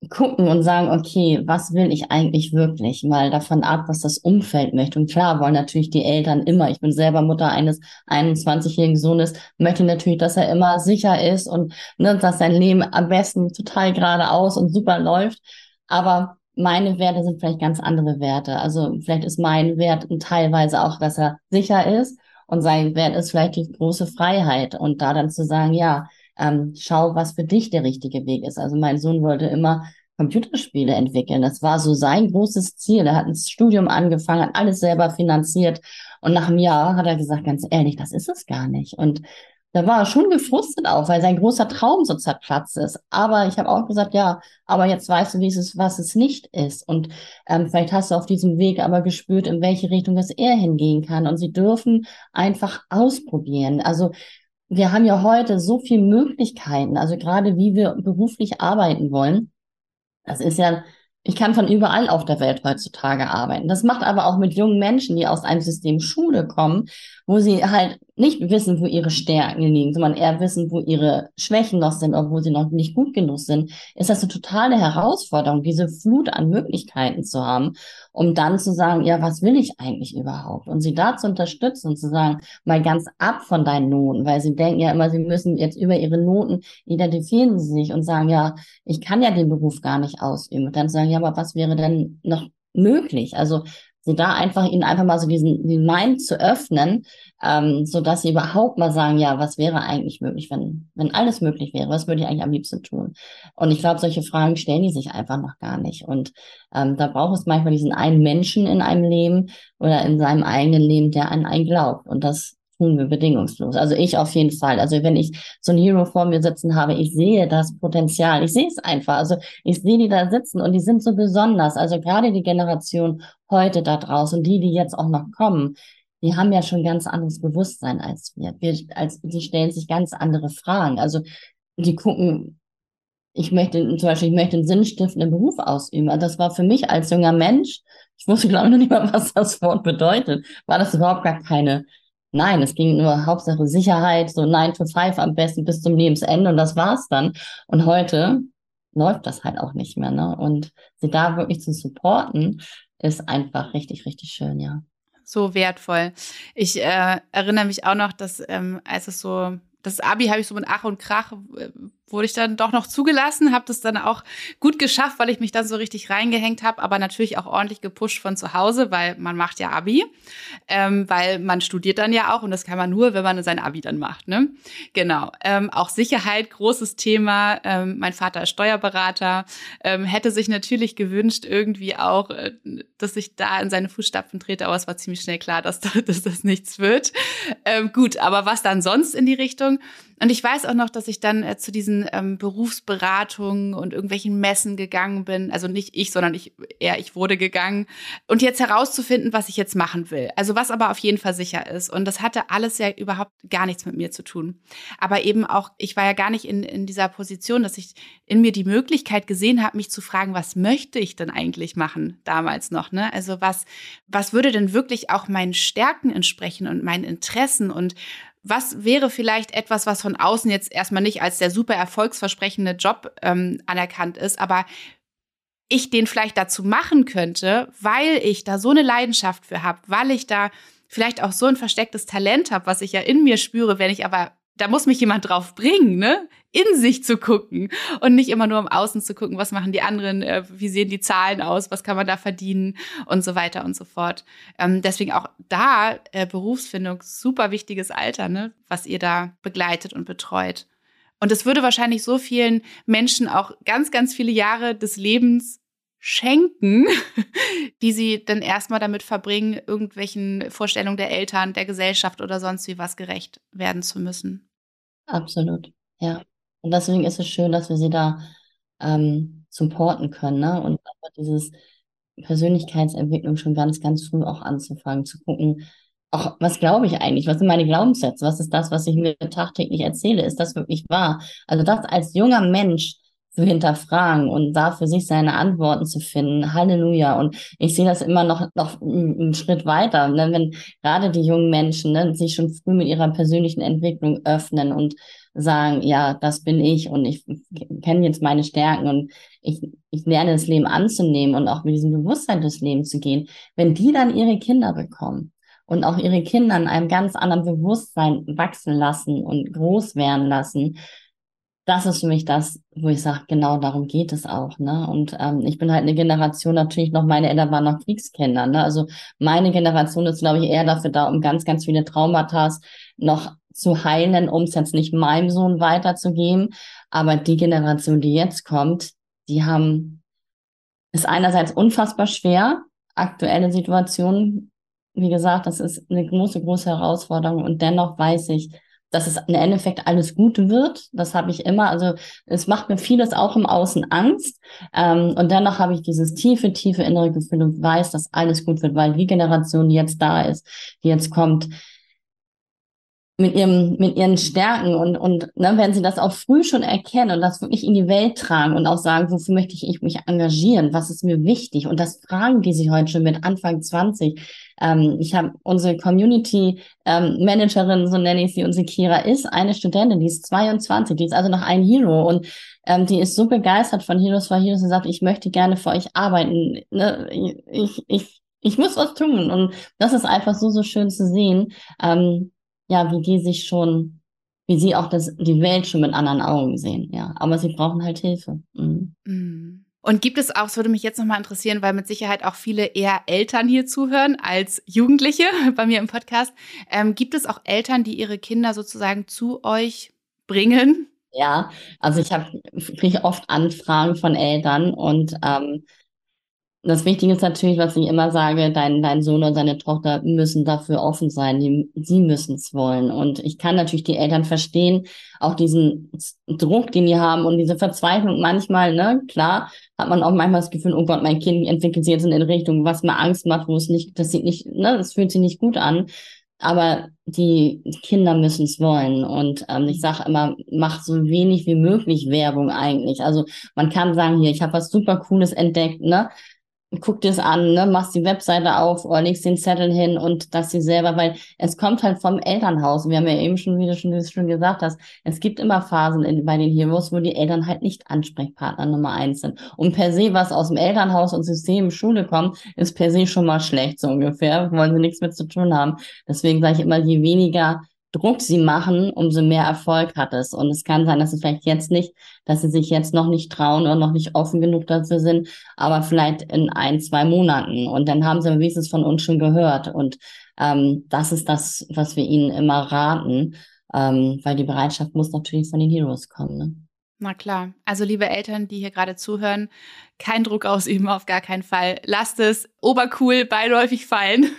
S2: gucken und sagen, okay, was will ich eigentlich wirklich? Mal davon ab, was das Umfeld möchte. Und klar wollen natürlich die Eltern immer, ich bin selber Mutter eines 21-jährigen Sohnes, möchte natürlich, dass er immer sicher ist und ne, dass sein Leben am besten total geradeaus und super läuft. Aber meine Werte sind vielleicht ganz andere Werte. Also vielleicht ist mein Wert teilweise auch, dass er sicher ist und sein Wert ist vielleicht die große Freiheit. Und da dann zu sagen, ja, ähm, schau, was für dich der richtige Weg ist. Also mein Sohn wollte immer Computerspiele entwickeln. Das war so sein großes Ziel. Er hat ein Studium angefangen, hat alles selber finanziert. Und nach einem Jahr hat er gesagt, ganz ehrlich, das ist es gar nicht. Und da war er schon gefrustet auch, weil sein großer Traum so zerplatzt ist. Aber ich habe auch gesagt, ja, aber jetzt weißt du, wie es ist, was es nicht ist. Und ähm, vielleicht hast du auf diesem Weg aber gespürt, in welche Richtung es eher hingehen kann. Und sie dürfen einfach ausprobieren. Also wir haben ja heute so viele Möglichkeiten, also gerade wie wir beruflich arbeiten wollen. Das ist ja, ich kann von überall auf der Welt heutzutage arbeiten. Das macht aber auch mit jungen Menschen, die aus einem System Schule kommen, wo sie halt nicht wissen, wo ihre Stärken liegen, sondern eher wissen, wo ihre Schwächen noch sind, obwohl sie noch nicht gut genug sind, ist das eine totale Herausforderung, diese Flut an Möglichkeiten zu haben, um dann zu sagen, ja, was will ich eigentlich überhaupt? Und sie da zu unterstützen und zu sagen, mal ganz ab von deinen Noten, weil sie denken ja immer, sie müssen jetzt über ihre Noten identifizieren sie sich und sagen, ja, ich kann ja den Beruf gar nicht ausüben. Und dann sagen, ja, aber was wäre denn noch möglich? Also sie da einfach ihnen einfach mal so diesen, diesen Mind zu öffnen, ähm, so dass sie überhaupt mal sagen, ja, was wäre eigentlich möglich, wenn, wenn alles möglich wäre, was würde ich eigentlich am liebsten tun? Und ich glaube, solche Fragen stellen die sich einfach noch gar nicht. Und ähm, da braucht es manchmal diesen einen Menschen in einem Leben oder in seinem eigenen Leben, der an einen glaubt. Und das tun wir bedingungslos. Also ich auf jeden Fall. Also wenn ich so ein Hero vor mir sitzen habe, ich sehe das Potenzial. Ich sehe es einfach. Also ich sehe die da sitzen und die sind so besonders. Also gerade die Generation heute da draußen, die, die jetzt auch noch kommen, die haben ja schon ganz anderes Bewusstsein als wir. wir als, die stellen sich ganz andere Fragen. Also die gucken, ich möchte zum Beispiel, ich möchte einen sinnstiftenden Beruf ausüben. Also das war für mich als junger Mensch, ich wusste glaube ich noch nicht mal, [LAUGHS] was das Wort bedeutet, war das überhaupt gar keine Nein, es ging nur Hauptsache Sicherheit, so 9 to 5 am besten bis zum Lebensende und das war's dann. Und heute läuft das halt auch nicht mehr. Ne? Und sie da wirklich zu supporten, ist einfach richtig, richtig schön, ja.
S1: So wertvoll. Ich äh, erinnere mich auch noch, dass ähm, als es so das Abi habe ich so mit Ach und Krach äh, wurde ich dann doch noch zugelassen, habe das dann auch gut geschafft, weil ich mich dann so richtig reingehängt habe, aber natürlich auch ordentlich gepusht von zu Hause, weil man macht ja Abi, ähm, weil man studiert dann ja auch und das kann man nur, wenn man sein Abi dann macht. Ne? Genau. Ähm, auch Sicherheit, großes Thema. Ähm, mein Vater ist Steuerberater, ähm, hätte sich natürlich gewünscht irgendwie auch, äh, dass ich da in seine Fußstapfen trete, aber es war ziemlich schnell klar, dass, [LAUGHS] dass das nichts wird. Ähm, gut, aber was dann sonst in die Richtung? Und ich weiß auch noch, dass ich dann äh, zu diesen ähm, Berufsberatungen und irgendwelchen Messen gegangen bin. Also nicht ich, sondern ich, eher ich wurde gegangen. Und jetzt herauszufinden, was ich jetzt machen will. Also was aber auf jeden Fall sicher ist. Und das hatte alles ja überhaupt gar nichts mit mir zu tun. Aber eben auch, ich war ja gar nicht in, in dieser Position, dass ich in mir die Möglichkeit gesehen habe, mich zu fragen, was möchte ich denn eigentlich machen damals noch, ne? Also was, was würde denn wirklich auch meinen Stärken entsprechen und meinen Interessen und was wäre vielleicht etwas, was von außen jetzt erstmal nicht als der super erfolgsversprechende Job ähm, anerkannt ist, aber ich den vielleicht dazu machen könnte, weil ich da so eine Leidenschaft für habe, weil ich da vielleicht auch so ein verstecktes Talent habe, was ich ja in mir spüre, wenn ich aber da muss mich jemand drauf bringen, ne? In sich zu gucken und nicht immer nur im Außen zu gucken, was machen die anderen, äh, wie sehen die Zahlen aus, was kann man da verdienen und so weiter und so fort. Ähm, deswegen auch da äh, Berufsfindung, super wichtiges Alter, ne? Was ihr da begleitet und betreut. Und es würde wahrscheinlich so vielen Menschen auch ganz, ganz viele Jahre des Lebens schenken, [LAUGHS] die sie dann erstmal damit verbringen, irgendwelchen Vorstellungen der Eltern, der Gesellschaft oder sonst wie was gerecht werden zu müssen.
S2: Absolut, ja. Und deswegen ist es schön, dass wir sie da ähm, supporten können, ne? Und dieses Persönlichkeitsentwicklung schon ganz, ganz früh auch anzufangen, zu gucken, auch was glaube ich eigentlich? Was sind meine Glaubenssätze? Was ist das, was ich mir tagtäglich erzähle? Ist das wirklich wahr? Also das als junger Mensch zu hinterfragen und da für sich seine Antworten zu finden. Halleluja. Und ich sehe das immer noch, noch einen Schritt weiter, ne? wenn gerade die jungen Menschen ne, sich schon früh mit ihrer persönlichen Entwicklung öffnen und sagen, ja, das bin ich und ich kenne jetzt meine Stärken und ich, ich lerne das Leben anzunehmen und auch mit diesem Bewusstsein durchs Leben zu gehen. Wenn die dann ihre Kinder bekommen und auch ihre Kinder in einem ganz anderen Bewusstsein wachsen lassen und groß werden lassen, das ist für mich das, wo ich sage, genau darum geht es auch. Ne? Und ähm, ich bin halt eine Generation, natürlich noch, meine Eltern waren noch Kriegskinder. Ne? Also meine Generation ist, glaube ich, eher dafür da, um ganz, ganz viele Traumata noch zu heilen, um es jetzt nicht meinem Sohn weiterzugeben. Aber die Generation, die jetzt kommt, die haben, ist einerseits unfassbar schwer, aktuelle Situation. Wie gesagt, das ist eine große, große Herausforderung. Und dennoch weiß ich, dass es im Endeffekt alles gut wird. Das habe ich immer. Also es macht mir vieles auch im Außen Angst. Ähm, und dennoch habe ich dieses tiefe, tiefe innere Gefühl und weiß, dass alles gut wird, weil die Generation, die jetzt da ist, die jetzt kommt, mit ihrem, mit ihren Stärken und, und ne, wenn sie das auch früh schon erkennen und das wirklich in die Welt tragen und auch sagen, wofür möchte ich mich engagieren, was ist mir wichtig und das fragen die sich heute schon mit Anfang 20. Ähm, ich habe unsere Community ähm, Managerin, so nenne ich sie, unsere Kira ist eine Studentin, die ist 22, die ist also noch ein Hero und ähm, die ist so begeistert von Heroes for Heroes und sagt, ich möchte gerne für euch arbeiten. Ne? Ich, ich, ich muss was tun und das ist einfach so, so schön zu sehen. Ähm, ja, wie die sich schon, wie sie auch das, die Welt schon mit anderen Augen sehen, ja. Aber sie brauchen halt Hilfe. Mhm.
S1: Mhm. Und gibt es auch, es würde mich jetzt nochmal interessieren, weil mit Sicherheit auch viele eher Eltern hier zuhören als Jugendliche [LAUGHS] bei mir im Podcast. Ähm, gibt es auch Eltern, die ihre Kinder sozusagen zu euch bringen?
S2: Ja, also ich habe kriege oft Anfragen von Eltern und ähm, das Wichtige ist natürlich, was ich immer sage, dein, dein Sohn oder seine Tochter müssen dafür offen sein. Die, sie müssen es wollen. Und ich kann natürlich die Eltern verstehen, auch diesen Druck, den die haben und diese Verzweiflung manchmal, ne, klar, hat man auch manchmal das Gefühl, oh Gott, mein Kind entwickelt sich jetzt in eine Richtung, was mir Angst macht, wo es nicht, das sieht nicht, ne, das fühlt sich nicht gut an. Aber die Kinder müssen es wollen. Und ähm, ich sage immer, mach so wenig wie möglich Werbung eigentlich. Also man kann sagen, hier, ich habe was super Cooles entdeckt, ne? Guck dir es an, ne, machst die Webseite auf oder legst den Zettel hin und das sie selber, weil es kommt halt vom Elternhaus. Wir haben ja eben schon, wie du schon, schon gesagt hast, es gibt immer Phasen in, bei den Heroes, wo die Eltern halt nicht Ansprechpartner Nummer eins sind. Und per se, was aus dem Elternhaus und System, Schule kommt, ist per se schon mal schlecht, so ungefähr. Wollen sie nichts mit zu tun haben. Deswegen sage ich immer, je weniger Druck sie machen, umso mehr Erfolg hat es. Und es kann sein, dass es vielleicht jetzt nicht, dass sie sich jetzt noch nicht trauen oder noch nicht offen genug dafür sind, aber vielleicht in ein, zwei Monaten. Und dann haben sie wenigstens von uns schon gehört. Und ähm, das ist das, was wir ihnen immer raten, ähm, weil die Bereitschaft muss natürlich von den Heroes kommen. Ne?
S1: Na klar. Also liebe Eltern, die hier gerade zuhören, kein Druck ausüben, auf gar keinen Fall. Lasst es obercool beiläufig fallen.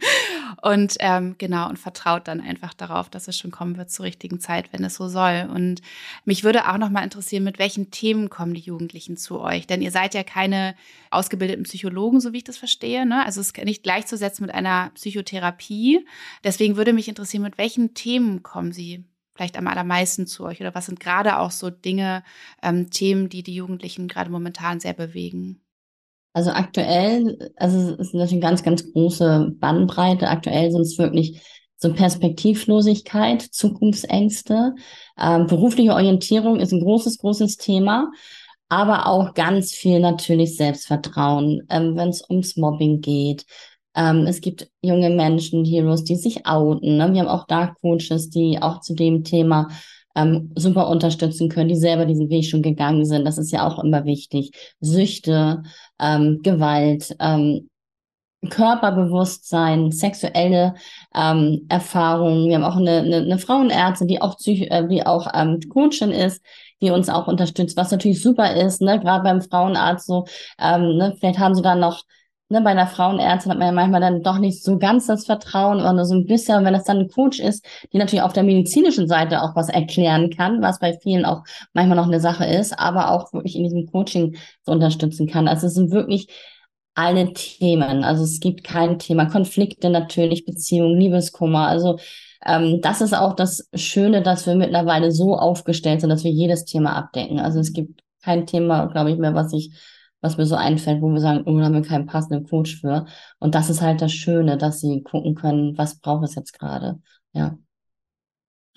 S1: [LAUGHS] und ähm, genau, und vertraut dann einfach darauf, dass es schon kommen wird zur richtigen Zeit, wenn es so soll. Und mich würde auch noch mal interessieren, mit welchen Themen kommen die Jugendlichen zu euch? Denn ihr seid ja keine ausgebildeten Psychologen, so wie ich das verstehe. Ne? Also es ist nicht gleichzusetzen mit einer Psychotherapie. Deswegen würde mich interessieren, mit welchen Themen kommen sie vielleicht am allermeisten zu euch? Oder was sind gerade auch so Dinge, ähm, Themen, die die Jugendlichen gerade momentan sehr bewegen?
S2: Also aktuell, also es ist natürlich eine ganz, ganz große Bandbreite. Aktuell sind es wirklich so Perspektivlosigkeit, Zukunftsängste, ähm, berufliche Orientierung ist ein großes, großes Thema, aber auch ganz viel natürlich Selbstvertrauen, ähm, wenn es ums Mobbing geht, ähm, es gibt junge Menschen, Heroes, die sich outen. Ne? Wir haben auch da Coaches, die auch zu dem Thema ähm, super unterstützen können, die selber diesen Weg schon gegangen sind. Das ist ja auch immer wichtig. Süchte, ähm, Gewalt, ähm, Körperbewusstsein, sexuelle ähm, Erfahrungen. Wir haben auch eine, eine, eine Frauenärztin, die auch, Psych äh, die auch ähm, Coachin ist, die uns auch unterstützt, was natürlich super ist, ne? gerade beim Frauenarzt so. Ähm, ne? Vielleicht haben sie dann noch ne, bei einer Frauenärztin hat man ja manchmal dann doch nicht so ganz das Vertrauen oder so ein bisschen, wenn das dann ein Coach ist, die natürlich auf der medizinischen Seite auch was erklären kann, was bei vielen auch manchmal noch eine Sache ist, aber auch wirklich in diesem Coaching so unterstützen kann. Also es sind wirklich alle Themen. Also es gibt kein Thema. Konflikte natürlich, Beziehungen, Liebeskummer. Also ähm, das ist auch das Schöne, dass wir mittlerweile so aufgestellt sind, dass wir jedes Thema abdecken. Also es gibt kein Thema, glaube ich, mehr, was ich was mir so einfällt, wo wir sagen, oh, da haben wir keinen passenden Coach für. Und das ist halt das Schöne, dass sie gucken können, was braucht es jetzt gerade. Ja.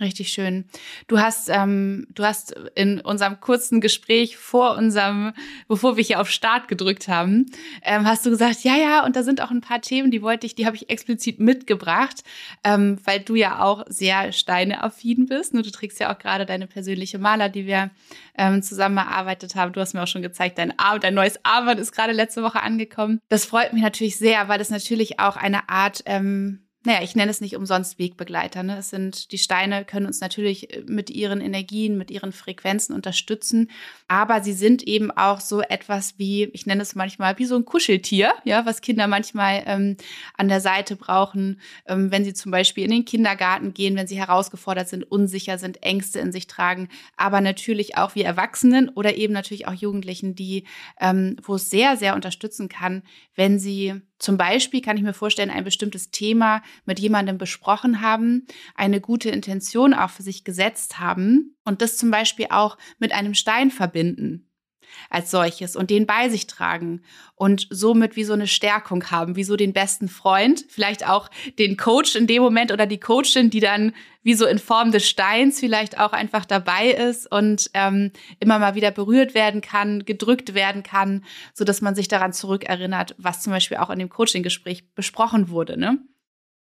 S1: Richtig schön. Du hast, ähm, du hast in unserem kurzen Gespräch vor unserem, bevor wir hier auf Start gedrückt haben, ähm, hast du gesagt, ja, ja, und da sind auch ein paar Themen, die wollte ich, die habe ich explizit mitgebracht, ähm, weil du ja auch sehr steineaffin bist. Ne? Du trägst ja auch gerade deine persönliche Maler, die wir ähm, zusammen erarbeitet haben. Du hast mir auch schon gezeigt, dein, Ar dein neues Arbeit ist gerade letzte Woche angekommen. Das freut mich natürlich sehr, weil das natürlich auch eine Art ähm, naja, ich nenne es nicht umsonst Wegbegleiter. Ne? Es sind, die Steine können uns natürlich äh, mit ihren Energien, mit ihren Frequenzen unterstützen, aber sie sind eben auch so etwas wie, ich nenne es manchmal wie so ein Kuscheltier, ja, was Kinder manchmal ähm, an der Seite brauchen, ähm, wenn sie zum Beispiel in den Kindergarten gehen, wenn sie herausgefordert sind, unsicher sind, Ängste in sich tragen, aber natürlich auch wie Erwachsenen oder eben natürlich auch Jugendlichen, die, ähm, wo es sehr, sehr unterstützen kann, wenn sie zum Beispiel kann ich mir vorstellen, ein bestimmtes Thema mit jemandem besprochen haben, eine gute Intention auch für sich gesetzt haben und das zum Beispiel auch mit einem Stein verbinden als solches und den bei sich tragen und somit wie so eine Stärkung haben, wie so den besten Freund, vielleicht auch den Coach in dem Moment oder die Coachin, die dann wie so in Form des Steins vielleicht auch einfach dabei ist und ähm, immer mal wieder berührt werden kann, gedrückt werden kann, so dass man sich daran zurückerinnert, was zum Beispiel auch in dem Coaching-Gespräch besprochen wurde, ne?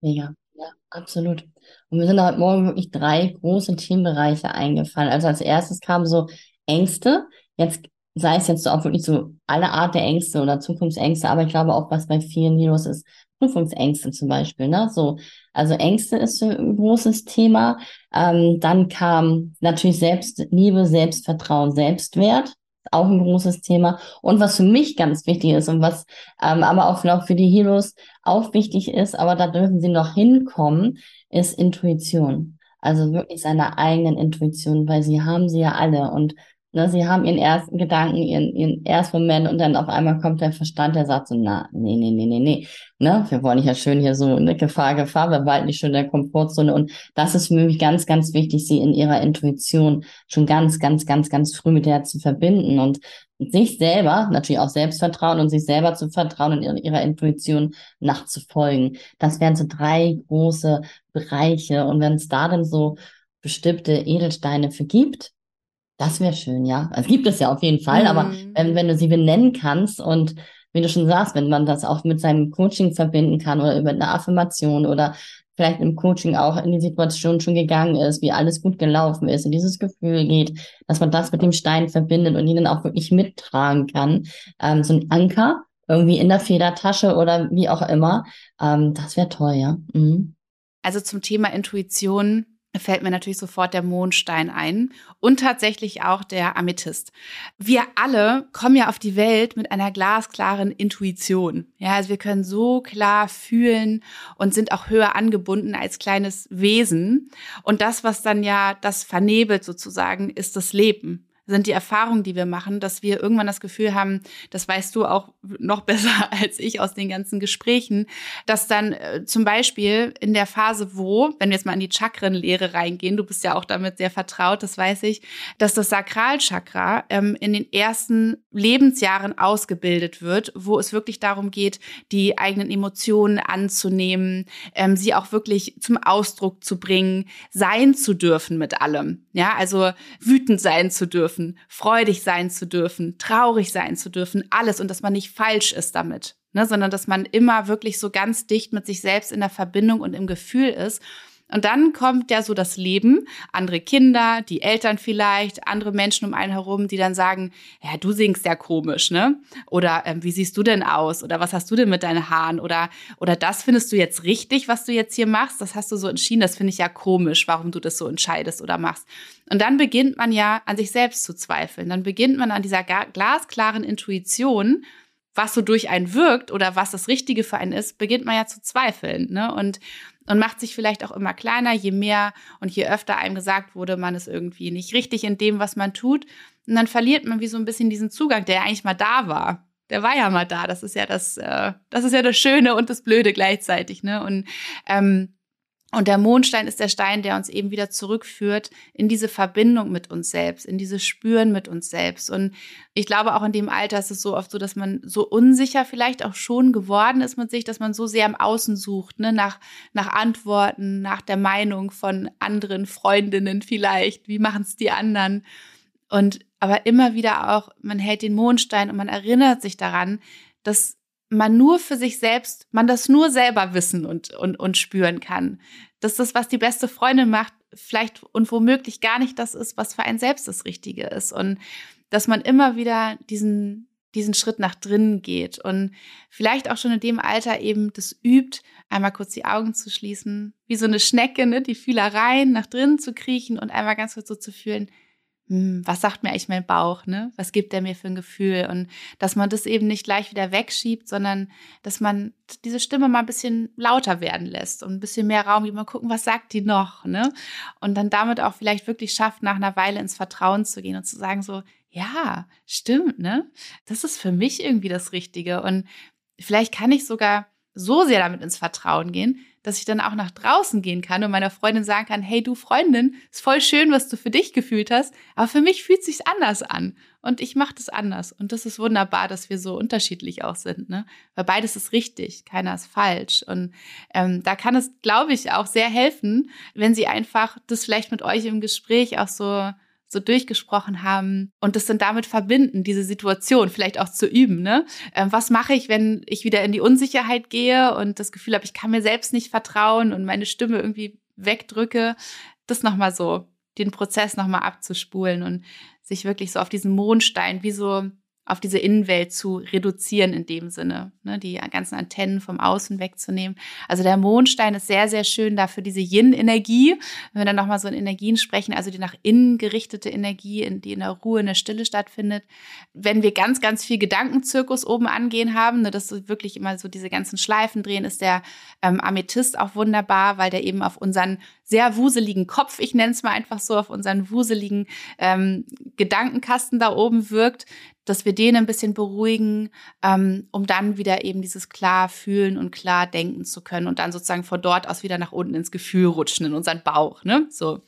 S2: Ja, ja, absolut. Und mir sind heute Morgen wirklich drei große Themenbereiche eingefallen. Also als erstes kam so Ängste. Jetzt sei es jetzt auch wirklich so alle Art der Ängste oder Zukunftsängste, aber ich glaube auch, was bei vielen Heroes ist, Prüfungsängste zum Beispiel, ne? So, also Ängste ist ein großes Thema. Ähm, dann kam natürlich Selbstliebe, Selbstvertrauen, Selbstwert, auch ein großes Thema. Und was für mich ganz wichtig ist und was ähm, aber auch noch für die Heroes auch wichtig ist, aber da dürfen sie noch hinkommen, ist Intuition. Also wirklich seine eigenen Intuition, weil sie haben sie ja alle und Ne, sie haben ihren ersten Gedanken, ihren, ihren ersten Moment und dann auf einmal kommt der Verstand, der sagt so, na, nee, nee, nee, nee, nee. Ne? Wir wollen ja schön hier so eine Gefahr, Gefahr, wir walten nicht schon in der Komfortzone. Und das ist für mich ganz, ganz wichtig, sie in ihrer Intuition schon ganz, ganz, ganz, ganz früh mit der zu verbinden und sich selber, natürlich auch Selbstvertrauen und sich selber zu vertrauen und ihrer Intuition nachzufolgen. Das wären so drei große Bereiche. Und wenn es da dann so bestimmte Edelsteine für gibt, das wäre schön, ja. Es gibt es ja auf jeden Fall, mhm. aber ähm, wenn du sie benennen kannst und wie du schon sagst, wenn man das auch mit seinem Coaching verbinden kann oder über eine Affirmation oder vielleicht im Coaching auch in die Situation schon gegangen ist, wie alles gut gelaufen ist und dieses Gefühl geht, dass man das mit dem Stein verbindet und ihn dann auch wirklich mittragen kann. Ähm, so ein Anker irgendwie in der Federtasche oder wie auch immer. Ähm, das wäre toll, ja. Mhm.
S1: Also zum Thema Intuition fällt mir natürlich sofort der Mondstein ein und tatsächlich auch der Amethyst. Wir alle kommen ja auf die Welt mit einer glasklaren Intuition. Ja, also wir können so klar fühlen und sind auch höher angebunden als kleines Wesen. Und das, was dann ja das vernebelt sozusagen, ist das Leben sind die Erfahrungen, die wir machen, dass wir irgendwann das Gefühl haben, das weißt du auch noch [LAUGHS] besser als ich aus den ganzen Gesprächen, dass dann äh, zum Beispiel in der Phase, wo, wenn wir jetzt mal in die Chakrenlehre reingehen, du bist ja auch damit sehr vertraut, das weiß ich, dass das Sakralchakra ähm, in den ersten Lebensjahren ausgebildet wird, wo es wirklich darum geht, die eigenen Emotionen anzunehmen, ähm, sie auch wirklich zum Ausdruck zu bringen, sein zu dürfen mit allem. Ja, also wütend sein zu dürfen dürfen, freudig sein zu dürfen, traurig sein zu dürfen, alles und dass man nicht falsch ist damit, ne, sondern dass man immer wirklich so ganz dicht mit sich selbst in der Verbindung und im Gefühl ist und dann kommt ja so das Leben, andere Kinder, die Eltern vielleicht, andere Menschen um einen herum, die dann sagen, ja, du singst ja komisch, ne? Oder ähm, wie siehst du denn aus? Oder was hast du denn mit deinen Haaren? Oder, oder das findest du jetzt richtig, was du jetzt hier machst? Das hast du so entschieden, das finde ich ja komisch, warum du das so entscheidest oder machst. Und dann beginnt man ja an sich selbst zu zweifeln. Dann beginnt man an dieser glasklaren Intuition, was so durch einen wirkt oder was das Richtige für einen ist, beginnt man ja zu zweifeln. Ne? Und und macht sich vielleicht auch immer kleiner, je mehr und je öfter einem gesagt wurde, man ist irgendwie nicht richtig in dem, was man tut. Und dann verliert man wie so ein bisschen diesen Zugang, der ja eigentlich mal da war. Der war ja mal da. Das ist ja das, äh, das ist ja das Schöne und das Blöde gleichzeitig. Ne? Und ähm, und der Mondstein ist der Stein, der uns eben wieder zurückführt in diese Verbindung mit uns selbst, in dieses Spüren mit uns selbst. Und ich glaube, auch in dem Alter ist es so oft so, dass man so unsicher vielleicht auch schon geworden ist mit sich, dass man so sehr im Außen sucht, ne? nach, nach Antworten, nach der Meinung von anderen Freundinnen vielleicht. Wie machen es die anderen? Und aber immer wieder auch, man hält den Mondstein und man erinnert sich daran, dass man nur für sich selbst, man das nur selber wissen und, und, und spüren kann. Dass das, was die beste Freundin macht, vielleicht und womöglich gar nicht das ist, was für einen selbst das Richtige ist. Und dass man immer wieder diesen, diesen Schritt nach drinnen geht und vielleicht auch schon in dem Alter eben das übt, einmal kurz die Augen zu schließen, wie so eine Schnecke, ne, die Fühlereien nach drinnen zu kriechen und einmal ganz kurz so zu fühlen, hm, was sagt mir eigentlich mein Bauch, ne? Was gibt er mir für ein Gefühl? Und dass man das eben nicht gleich wieder wegschiebt, sondern dass man diese Stimme mal ein bisschen lauter werden lässt und ein bisschen mehr Raum gibt, mal gucken, was sagt die noch, ne? Und dann damit auch vielleicht wirklich schafft, nach einer Weile ins Vertrauen zu gehen und zu sagen so, ja, stimmt, ne? Das ist für mich irgendwie das Richtige. Und vielleicht kann ich sogar so sehr damit ins Vertrauen gehen, dass ich dann auch nach draußen gehen kann und meiner Freundin sagen kann, hey du Freundin, ist voll schön, was du für dich gefühlt hast, aber für mich fühlt sich's anders an. Und ich mache das anders. Und das ist wunderbar, dass wir so unterschiedlich auch sind, ne? Weil beides ist richtig, keiner ist falsch. Und ähm, da kann es, glaube ich, auch sehr helfen, wenn sie einfach das vielleicht mit euch im Gespräch auch so so durchgesprochen haben und das dann damit verbinden, diese Situation vielleicht auch zu üben. Ne? Ähm, was mache ich, wenn ich wieder in die Unsicherheit gehe und das Gefühl habe, ich kann mir selbst nicht vertrauen und meine Stimme irgendwie wegdrücke? Das nochmal so, den Prozess nochmal abzuspulen und sich wirklich so auf diesen Mondstein wie so auf diese Innenwelt zu reduzieren in dem Sinne, ne, die ganzen Antennen vom Außen wegzunehmen. Also der Mondstein ist sehr, sehr schön dafür diese Yin-Energie, wenn wir dann nochmal so in Energien sprechen, also die nach innen gerichtete Energie, in die in der Ruhe, in der Stille stattfindet. Wenn wir ganz, ganz viel Gedankenzirkus oben angehen haben, ne, dass wirklich immer so diese ganzen Schleifen drehen, ist der ähm, Amethyst auch wunderbar, weil der eben auf unseren sehr wuseligen Kopf, ich nenne es mal einfach so, auf unseren wuseligen ähm, Gedankenkasten da oben wirkt, dass wir den ein bisschen beruhigen, ähm, um dann wieder eben dieses klar fühlen und klar denken zu können und dann sozusagen von dort aus wieder nach unten ins Gefühl rutschen, in unseren Bauch. Ne? So.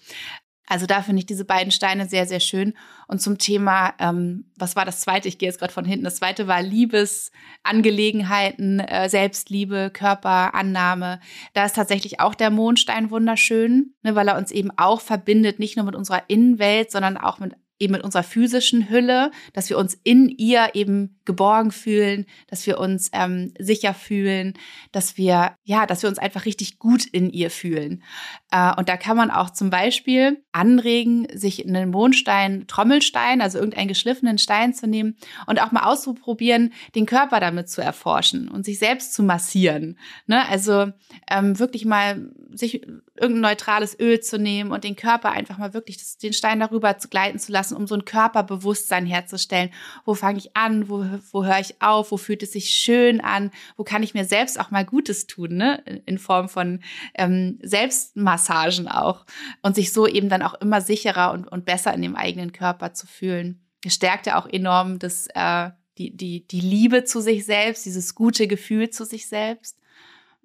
S1: Also da finde ich diese beiden Steine sehr, sehr schön. Und zum Thema, ähm, was war das zweite? Ich gehe jetzt gerade von hinten. Das zweite war Liebesangelegenheiten, äh, Selbstliebe, Körperannahme. Da ist tatsächlich auch der Mondstein wunderschön, ne, weil er uns eben auch verbindet, nicht nur mit unserer Innenwelt, sondern auch mit eben mit unserer physischen Hülle, dass wir uns in ihr eben geborgen fühlen, dass wir uns ähm, sicher fühlen, dass wir, ja, dass wir uns einfach richtig gut in ihr fühlen. Äh, und da kann man auch zum Beispiel anregen, sich einen Mondstein, Trommelstein, also irgendeinen geschliffenen Stein zu nehmen und auch mal auszuprobieren, den Körper damit zu erforschen und sich selbst zu massieren. Ne? Also ähm, wirklich mal sich irgendein neutrales Öl zu nehmen und den Körper einfach mal wirklich das, den Stein darüber zu gleiten zu lassen, um so ein Körperbewusstsein herzustellen. Wo fange ich an? Wo, wo höre ich auf? Wo fühlt es sich schön an? Wo kann ich mir selbst auch mal Gutes tun, ne? In Form von ähm, Selbstmassagen auch. Und sich so eben dann auch immer sicherer und, und besser in dem eigenen Körper zu fühlen. Es stärkt ja auch enorm das, äh, die, die, die Liebe zu sich selbst, dieses gute Gefühl zu sich selbst.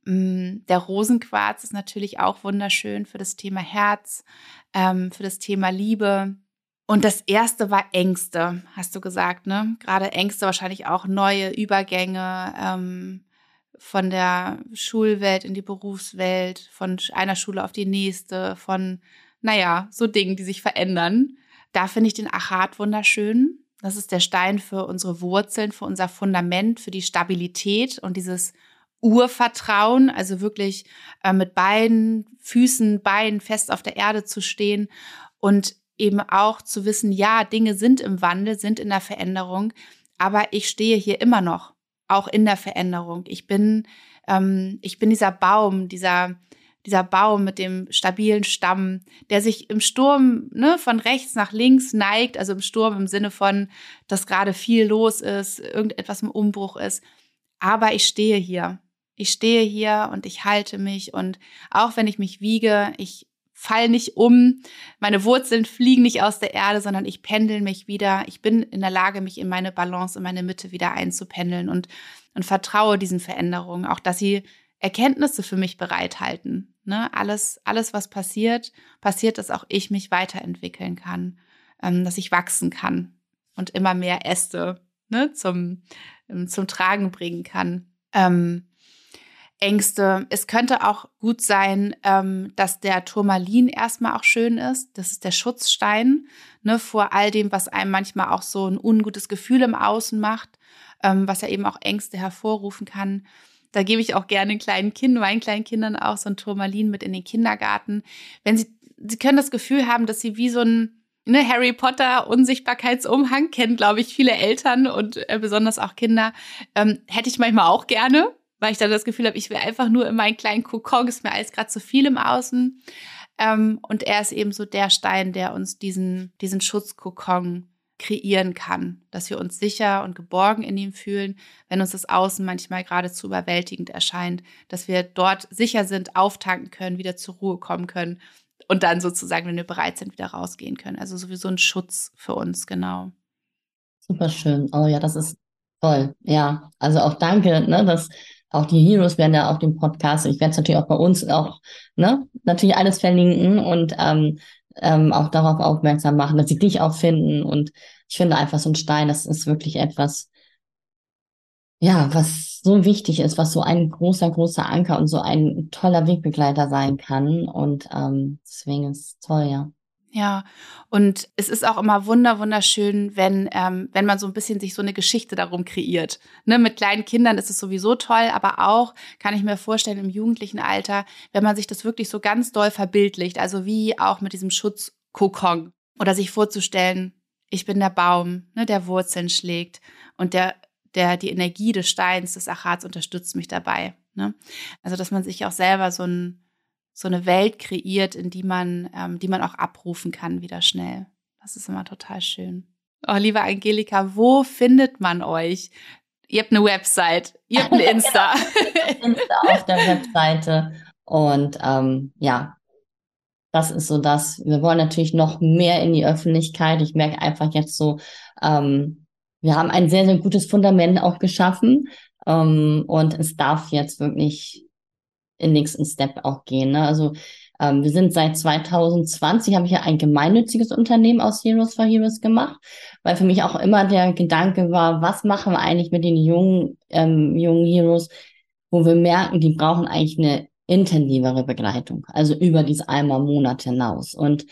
S1: Mm, der Rosenquarz ist natürlich auch wunderschön für das Thema Herz, ähm, für das Thema Liebe. Und das erste war Ängste, hast du gesagt, ne? Gerade Ängste, wahrscheinlich auch neue Übergänge ähm, von der Schulwelt in die Berufswelt, von einer Schule auf die nächste, von, naja, so Dingen, die sich verändern. Da finde ich den Achat wunderschön. Das ist der Stein für unsere Wurzeln, für unser Fundament, für die Stabilität und dieses Urvertrauen, also wirklich äh, mit beiden Füßen, Beinen fest auf der Erde zu stehen und eben auch zu wissen, ja, Dinge sind im Wandel, sind in der Veränderung, aber ich stehe hier immer noch, auch in der Veränderung. Ich bin, ähm, ich bin dieser Baum, dieser, dieser Baum mit dem stabilen Stamm, der sich im Sturm ne, von rechts nach links neigt, also im Sturm im Sinne von, dass gerade viel los ist, irgendetwas im Umbruch ist. Aber ich stehe hier ich stehe hier und ich halte mich und auch wenn ich mich wiege, ich fall nicht um, meine Wurzeln fliegen nicht aus der Erde, sondern ich pendel mich wieder. Ich bin in der Lage, mich in meine Balance, in meine Mitte wieder einzupendeln und, und vertraue diesen Veränderungen, auch dass sie Erkenntnisse für mich bereithalten. Ne? Alles, alles, was passiert, passiert, dass auch ich mich weiterentwickeln kann, ähm, dass ich wachsen kann und immer mehr Äste ne, zum, ähm, zum Tragen bringen kann. Ähm, Ängste. Es könnte auch gut sein, ähm, dass der Turmalin erstmal auch schön ist. Das ist der Schutzstein ne, vor all dem, was einem manchmal auch so ein ungutes Gefühl im Außen macht, ähm, was ja eben auch Ängste hervorrufen kann. Da gebe ich auch gerne kleinen Kindern, meinen kleinen Kindern auch so ein Turmalin mit in den Kindergarten. Wenn sie, sie können das Gefühl haben, dass sie wie so ein ne, Harry Potter Unsichtbarkeitsumhang kennen, glaube ich, viele Eltern und äh, besonders auch Kinder. Ähm, hätte ich manchmal auch gerne, weil ich dann das Gefühl habe, ich will einfach nur in meinen kleinen Kokon, ist mir alles gerade zu viel im Außen. Ähm, und er ist eben so der Stein, der uns diesen, diesen Schutzkokon kreieren kann, dass wir uns sicher und geborgen in ihm fühlen, wenn uns das Außen manchmal geradezu überwältigend erscheint, dass wir dort sicher sind, auftanken können, wieder zur Ruhe kommen können und dann sozusagen, wenn wir bereit sind, wieder rausgehen können. Also sowieso ein Schutz für uns, genau.
S2: Super schön. Oh ja, das ist Toll, ja. Also auch danke, ne, dass auch die Heroes werden ja auf dem Podcast. Ich werde es natürlich auch bei uns auch, ne, natürlich alles verlinken und ähm, ähm, auch darauf aufmerksam machen, dass sie dich auch finden. Und ich finde einfach so ein Stein, das ist wirklich etwas, ja, was so wichtig ist, was so ein großer, großer Anker und so ein toller Wegbegleiter sein kann. Und ähm, deswegen ist es toll, ja.
S1: Ja, und es ist auch immer wunder wunderschön, wenn ähm, wenn man so ein bisschen sich so eine Geschichte darum kreiert. Ne, mit kleinen Kindern ist es sowieso toll, aber auch kann ich mir vorstellen im jugendlichen Alter, wenn man sich das wirklich so ganz doll verbildlicht, also wie auch mit diesem Schutzkokon oder sich vorzustellen, ich bin der Baum, ne, der Wurzeln schlägt und der der die Energie des Steins des Achats unterstützt mich dabei. Ne? Also dass man sich auch selber so ein so eine Welt kreiert, in die man, ähm, die man auch abrufen kann wieder schnell. Das ist immer total schön. Oh, liebe Angelika, wo findet man euch? Ihr habt eine Website, ihr habt [LAUGHS] ein Insta. [LAUGHS]
S2: Insta auf der Webseite. Und ähm, ja, das ist so das. Wir wollen natürlich noch mehr in die Öffentlichkeit. Ich merke einfach jetzt so, ähm, wir haben ein sehr, sehr gutes Fundament auch geschaffen. Ähm, und es darf jetzt wirklich in nächsten Step auch gehen. Ne? Also ähm, wir sind seit 2020, habe ich ja ein gemeinnütziges Unternehmen aus Heroes for Heroes gemacht, weil für mich auch immer der Gedanke war, was machen wir eigentlich mit den jungen, ähm, jungen Heroes, wo wir merken, die brauchen eigentlich eine intensivere Begleitung, also über diese einmal Monat hinaus. Und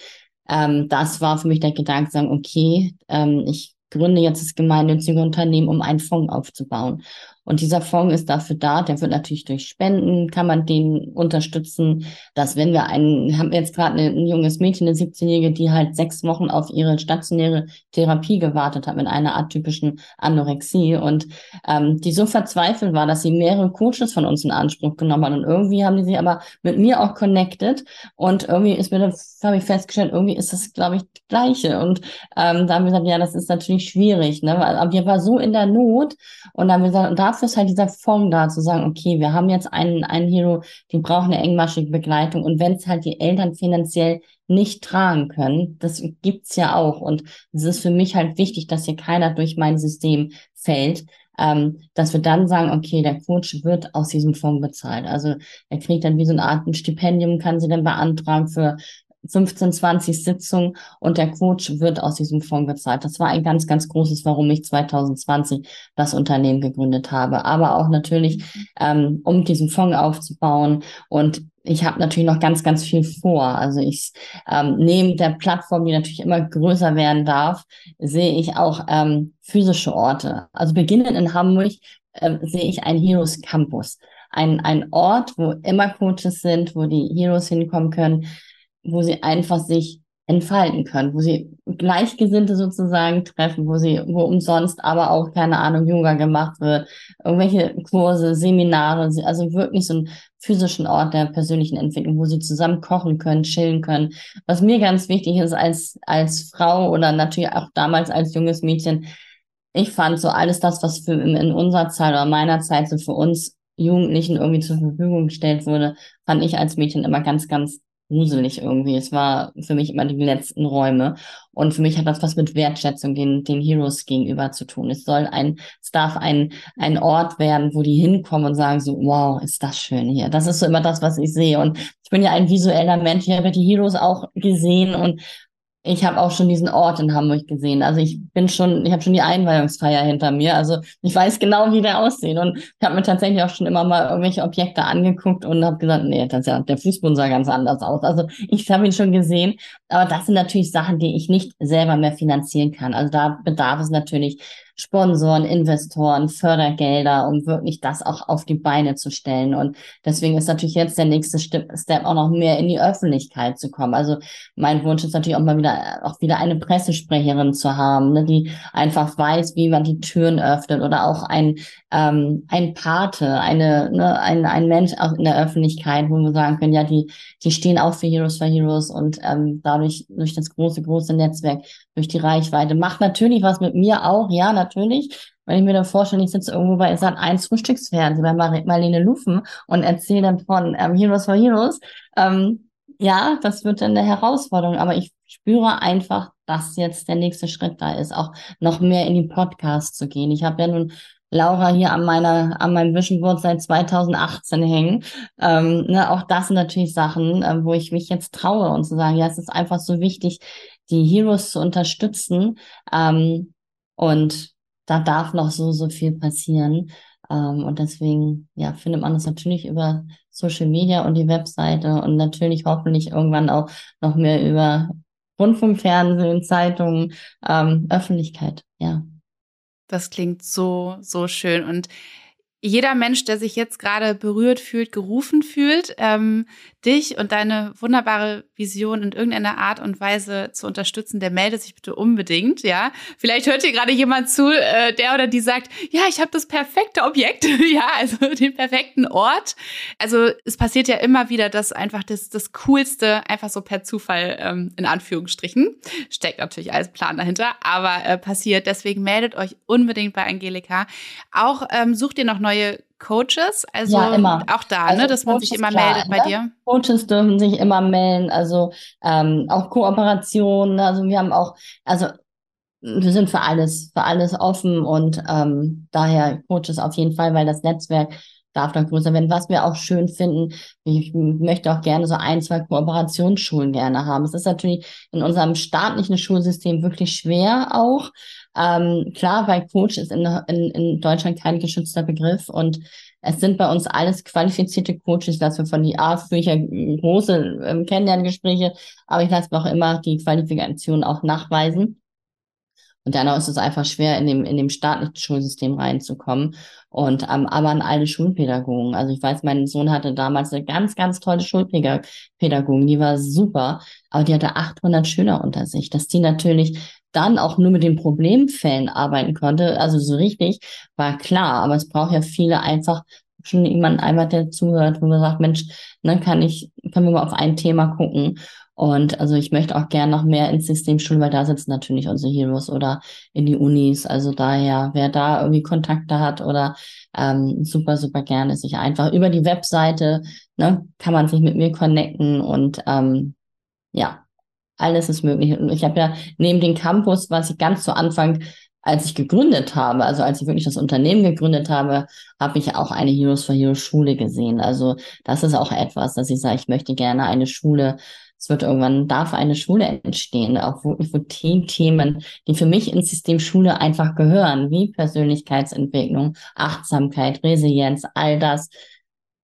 S2: ähm, das war für mich der Gedanke, sagen, okay, ähm, ich gründe jetzt das gemeinnützige Unternehmen, um einen Fonds aufzubauen. Und dieser Fonds ist dafür da, der wird natürlich durch Spenden, kann man den unterstützen, dass wenn wir einen, haben wir jetzt gerade ein junges Mädchen, eine 17-Jährige, die halt sechs Wochen auf ihre stationäre Therapie gewartet hat mit einer atypischen Anorexie und ähm, die so verzweifelt war, dass sie mehrere Coaches von uns in Anspruch genommen hat. Und irgendwie haben die sich aber mit mir auch connected und irgendwie ist mir, habe ich festgestellt, irgendwie ist das, glaube ich, das Gleiche. Und ähm, da haben wir gesagt, ja, das ist natürlich schwierig, ne? Aber wir war so in der Not und dann haben wir gesagt, und dafür ist halt dieser Fonds da, zu sagen, okay, wir haben jetzt einen, einen Hero, die brauchen eine engmaschige Begleitung. Und wenn es halt die Eltern finanziell nicht tragen können, das gibt's ja auch. Und es ist für mich halt wichtig, dass hier keiner durch mein System fällt, ähm, dass wir dann sagen, okay, der Coach wird aus diesem Fonds bezahlt. Also er kriegt dann wie so eine Art ein Stipendium, kann sie dann beantragen für 15, 20 Sitzungen und der Coach wird aus diesem Fonds bezahlt. Das war ein ganz, ganz großes, warum ich 2020 das Unternehmen gegründet habe. Aber auch natürlich, ähm, um diesen Fonds aufzubauen. Und ich habe natürlich noch ganz, ganz viel vor. Also ich ähm, neben der Plattform, die natürlich immer größer werden darf, sehe ich auch ähm, physische Orte. Also beginnend in Hamburg äh, sehe ich einen Heroes Campus. Ein, ein Ort, wo immer Coaches sind, wo die Heroes hinkommen können, wo sie einfach sich entfalten können, wo sie Gleichgesinnte sozusagen treffen, wo sie, wo umsonst aber auch, keine Ahnung, Yoga gemacht wird, irgendwelche Kurse, Seminare, also wirklich so einen physischen Ort der persönlichen Entwicklung, wo sie zusammen kochen können, chillen können. Was mir ganz wichtig ist als, als Frau oder natürlich auch damals als junges Mädchen, ich fand so alles das, was für in, unserer Zeit oder meiner Zeit so für uns Jugendlichen irgendwie zur Verfügung gestellt wurde, fand ich als Mädchen immer ganz, ganz gruselig irgendwie. Es war für mich immer die letzten Räume. Und für mich hat das was mit Wertschätzung den, den Heroes gegenüber zu tun. Es soll ein, es darf ein, ein Ort werden, wo die hinkommen und sagen so, wow, ist das schön hier. Das ist so immer das, was ich sehe. Und ich bin ja ein visueller Mensch. Ich habe die Heroes auch gesehen und ich habe auch schon diesen Ort in Hamburg gesehen. Also ich bin schon, ich habe schon die Einweihungsfeier hinter mir. Also ich weiß genau, wie der aussieht. Und ich habe mir tatsächlich auch schon immer mal irgendwelche Objekte angeguckt und habe gesagt, nee, das ja, der Fußboden sah ganz anders aus. Also ich habe ihn schon gesehen. Aber das sind natürlich Sachen, die ich nicht selber mehr finanzieren kann. Also da bedarf es natürlich Sponsoren, Investoren, Fördergelder, um wirklich das auch auf die Beine zu stellen. Und deswegen ist natürlich jetzt der nächste Step auch noch mehr in die Öffentlichkeit zu kommen. Also mein Wunsch ist natürlich auch mal wieder, auch wieder eine Pressesprecherin zu haben, ne, die einfach weiß, wie man die Türen öffnet oder auch ein, ähm, ein Pate, eine, ne, ein, ein Mensch auch in der Öffentlichkeit, wo wir sagen können, ja, die, die stehen auch für Heroes for Heroes und ähm, dadurch, durch das große, große Netzwerk, durch die Reichweite, macht natürlich was mit mir auch, ja, natürlich. Wenn ich mir dann vorstelle, ich sitze irgendwo bei Sat 1 Frühstücksfernsehen bei Mar Marlene Lufen und erzähle dann von ähm, Heroes for Heroes, ähm, ja, das wird dann eine Herausforderung, aber ich spüre einfach, dass jetzt der nächste Schritt da ist, auch noch mehr in die Podcasts zu gehen. Ich habe ja nun Laura hier an meiner, an meinem Vision Board seit 2018 hängen. Ähm, ne, auch das sind natürlich Sachen, äh, wo ich mich jetzt traue und zu sagen, ja, es ist einfach so wichtig, die Heroes zu unterstützen. Ähm, und da darf noch so, so viel passieren. Ähm, und deswegen, ja, findet man das natürlich über Social Media und die Webseite und natürlich hoffentlich irgendwann auch noch mehr über Rundfunk, Fernsehen, Zeitungen, ähm, Öffentlichkeit, ja.
S1: Das klingt so, so schön. Und jeder Mensch, der sich jetzt gerade berührt fühlt, gerufen fühlt, ähm, dich und deine wunderbare Vision in irgendeiner Art und Weise zu unterstützen, der meldet sich bitte unbedingt, ja. Vielleicht hört hier gerade jemand zu, äh, der oder die sagt, ja, ich habe das perfekte Objekt, [LAUGHS] ja, also den perfekten Ort. Also es passiert ja immer wieder, dass einfach das, das Coolste einfach so per Zufall, ähm, in Anführungsstrichen, steckt natürlich als Plan dahinter, aber äh, passiert. Deswegen meldet euch unbedingt bei Angelika. Auch ähm, sucht ihr noch neue Coaches? Also ja, immer. auch da, ne, also ne, dass man sich immer klar, meldet bei ne? dir.
S2: Coaches dürfen sich immer melden, also ähm, auch Kooperationen. Also wir haben auch, also wir sind für alles, für alles offen und ähm, daher Coaches auf jeden Fall, weil das Netzwerk darf dann größer werden. Was wir auch schön finden, ich möchte auch gerne so ein, zwei Kooperationsschulen gerne haben. Es ist natürlich in unserem staatlichen Schulsystem wirklich schwer auch, ähm, klar, weil Coach ist in, in, in Deutschland kein geschützter Begriff und es sind bei uns alles qualifizierte Coaches, dass wir von die Art Bücher große ähm, Kennenlerngespräche, aber ich lasse mir auch immer die Qualifikation auch nachweisen. Und dann ist es einfach schwer, in dem, in dem staatlichen Schulsystem reinzukommen. Und ähm, aber an alle Schulpädagogen. Also ich weiß, mein Sohn hatte damals eine ganz, ganz tolle Schulpädagogin, die war super, aber die hatte 800 Schüler unter sich. Dass die natürlich dann auch nur mit den Problemfällen arbeiten konnte, also so richtig, war klar. Aber es braucht ja viele einfach schon jemand einmal, der zuhört, wo man sagt, Mensch, dann ne, kann ich, können wir mal auf ein Thema gucken. Und also ich möchte auch gern noch mehr ins System schulen, weil da sitzen natürlich unsere Heroes oder in die Unis. Also daher, wer da irgendwie Kontakte hat oder ähm, super, super gerne sich einfach über die Webseite, ne, kann man sich mit mir connecten und ähm, ja, alles ist möglich. Und ich habe ja neben dem Campus, was ich ganz zu Anfang, als ich gegründet habe, also als ich wirklich das Unternehmen gegründet habe, habe ich auch eine Heroes for Heroes Schule gesehen. Also das ist auch etwas, dass ich sage, ich möchte gerne eine Schule es wird irgendwann, darf eine Schule entstehen, auch wirklich wo Themen, die für mich ins System Schule einfach gehören, wie Persönlichkeitsentwicklung, Achtsamkeit, Resilienz, all das,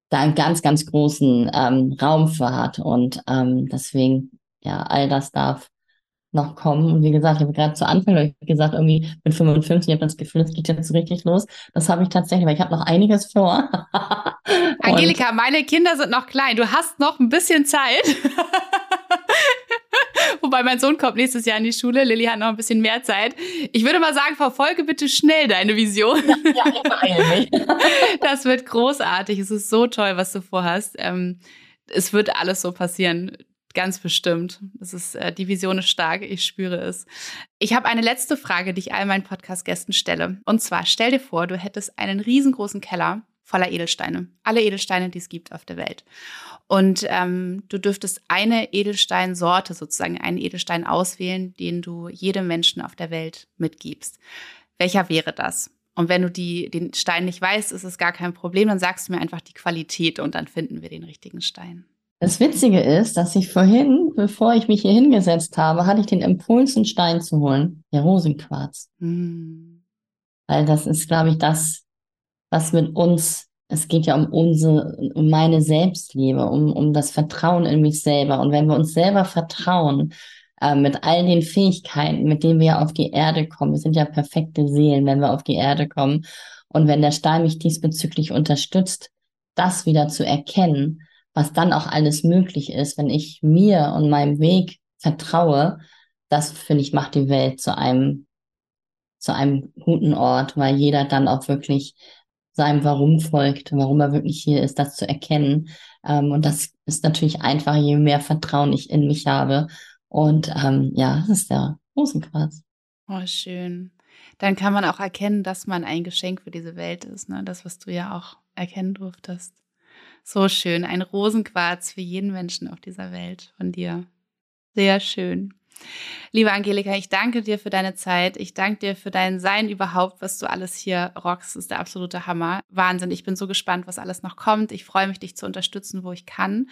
S2: da einen ganz, ganz großen ähm, Raum für hat. Und ähm, deswegen ja, all das darf noch kommen. Und wie gesagt, ich habe gerade zu Anfang gesagt, irgendwie mit 55, ich habe das Gefühl, es geht jetzt so richtig los. Das habe ich tatsächlich, weil ich habe noch einiges vor. [LAUGHS]
S1: Angelika, meine Kinder sind noch klein. Du hast noch ein bisschen Zeit. [LAUGHS] Wobei mein Sohn kommt nächstes Jahr in die Schule. Lilly hat noch ein bisschen mehr Zeit. Ich würde mal sagen, verfolge bitte schnell deine Vision. Ja, ja ich mich. [LAUGHS] Das wird großartig. Es ist so toll, was du vorhast. Ähm, es wird alles so passieren. Ganz bestimmt. Das ist, äh, die Vision ist stark, ich spüre es. Ich habe eine letzte Frage, die ich all meinen Podcast-Gästen stelle. Und zwar, stell dir vor, du hättest einen riesengroßen Keller voller Edelsteine. Alle Edelsteine, die es gibt auf der Welt. Und ähm, du dürftest eine Edelsteinsorte, sozusagen einen Edelstein auswählen, den du jedem Menschen auf der Welt mitgibst. Welcher wäre das? Und wenn du die, den Stein nicht weißt, ist es gar kein Problem. Dann sagst du mir einfach die Qualität und dann finden wir den richtigen Stein.
S2: Das Witzige ist, dass ich vorhin, bevor ich mich hier hingesetzt habe, hatte ich den Impuls, einen Stein zu holen. Der Rosenquarz. Mm. Weil das ist, glaube ich, das, was mit uns, es geht ja um unsere, um meine Selbstliebe, um, um das Vertrauen in mich selber. Und wenn wir uns selber vertrauen, äh, mit all den Fähigkeiten, mit denen wir ja auf die Erde kommen, wir sind ja perfekte Seelen, wenn wir auf die Erde kommen. Und wenn der Stein mich diesbezüglich unterstützt, das wieder zu erkennen, was dann auch alles möglich ist, wenn ich mir und meinem Weg vertraue, das finde ich macht die Welt zu einem zu einem guten Ort, weil jeder dann auch wirklich seinem Warum folgt, warum er wirklich hier ist, das zu erkennen. Ähm, und das ist natürlich einfach, je mehr Vertrauen ich in mich habe. Und ähm, ja, das ist der Rosenquarz.
S1: Oh, schön. Dann kann man auch erkennen, dass man ein Geschenk für diese Welt ist, ne? Das, was du ja auch erkennen durftest. So schön. Ein Rosenquarz für jeden Menschen auf dieser Welt von dir. Sehr schön. Liebe Angelika, ich danke dir für deine Zeit. Ich danke dir für dein Sein überhaupt, was du alles hier rockst. Das ist der absolute Hammer. Wahnsinn. Ich bin so gespannt, was alles noch kommt. Ich freue mich, dich zu unterstützen, wo ich kann.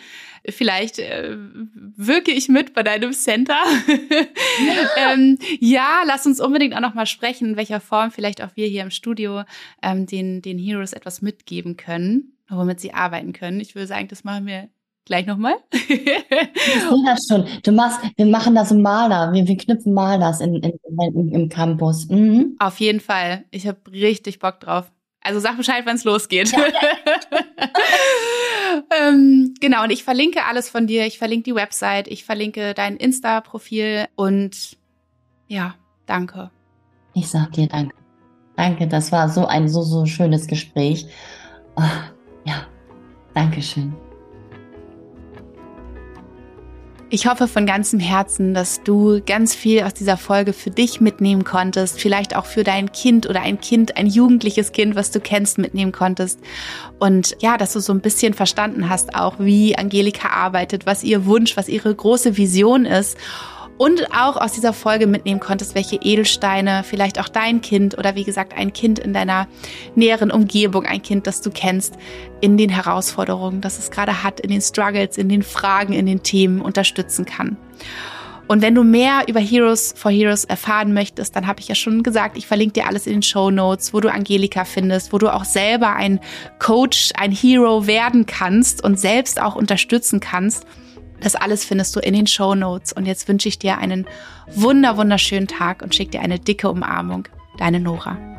S1: Vielleicht äh, wirke ich mit bei deinem Center. [LAUGHS] [LAUGHS] ähm, ja, lass uns unbedingt auch noch mal sprechen, in welcher Form vielleicht auch wir hier im Studio ähm, den, den Heroes etwas mitgeben können, womit sie arbeiten können. Ich würde sagen, das machen wir Gleich nochmal.
S2: ich sehe das schon. Du machst, wir machen das im Maler. Wir, wir knüpfen Malers in, in, in, im Campus. Mhm.
S1: Auf jeden Fall. Ich habe richtig Bock drauf. Also sag Bescheid, wenn es losgeht. Ja, [LAUGHS] ähm, genau, und ich verlinke alles von dir. Ich verlinke die Website, ich verlinke dein Insta-Profil und ja, danke.
S2: Ich sag dir danke. Danke, das war so ein so, so schönes Gespräch. Oh, ja, Dankeschön.
S1: Ich hoffe von ganzem Herzen, dass du ganz viel aus dieser Folge für dich mitnehmen konntest, vielleicht auch für dein Kind oder ein Kind, ein jugendliches Kind, was du kennst, mitnehmen konntest. Und ja, dass du so ein bisschen verstanden hast auch, wie Angelika arbeitet, was ihr Wunsch, was ihre große Vision ist und auch aus dieser Folge mitnehmen konntest, welche Edelsteine vielleicht auch dein Kind oder wie gesagt ein Kind in deiner näheren Umgebung, ein Kind, das du kennst, in den Herausforderungen, das es gerade hat, in den Struggles, in den Fragen, in den Themen unterstützen kann. Und wenn du mehr über Heroes for Heroes erfahren möchtest, dann habe ich ja schon gesagt, ich verlinke dir alles in den Show Notes, wo du Angelika findest, wo du auch selber ein Coach, ein Hero werden kannst und selbst auch unterstützen kannst. Das alles findest du in den Show Notes. Und jetzt wünsche ich dir einen wunder, wunderschönen Tag und schicke dir eine dicke Umarmung. Deine Nora.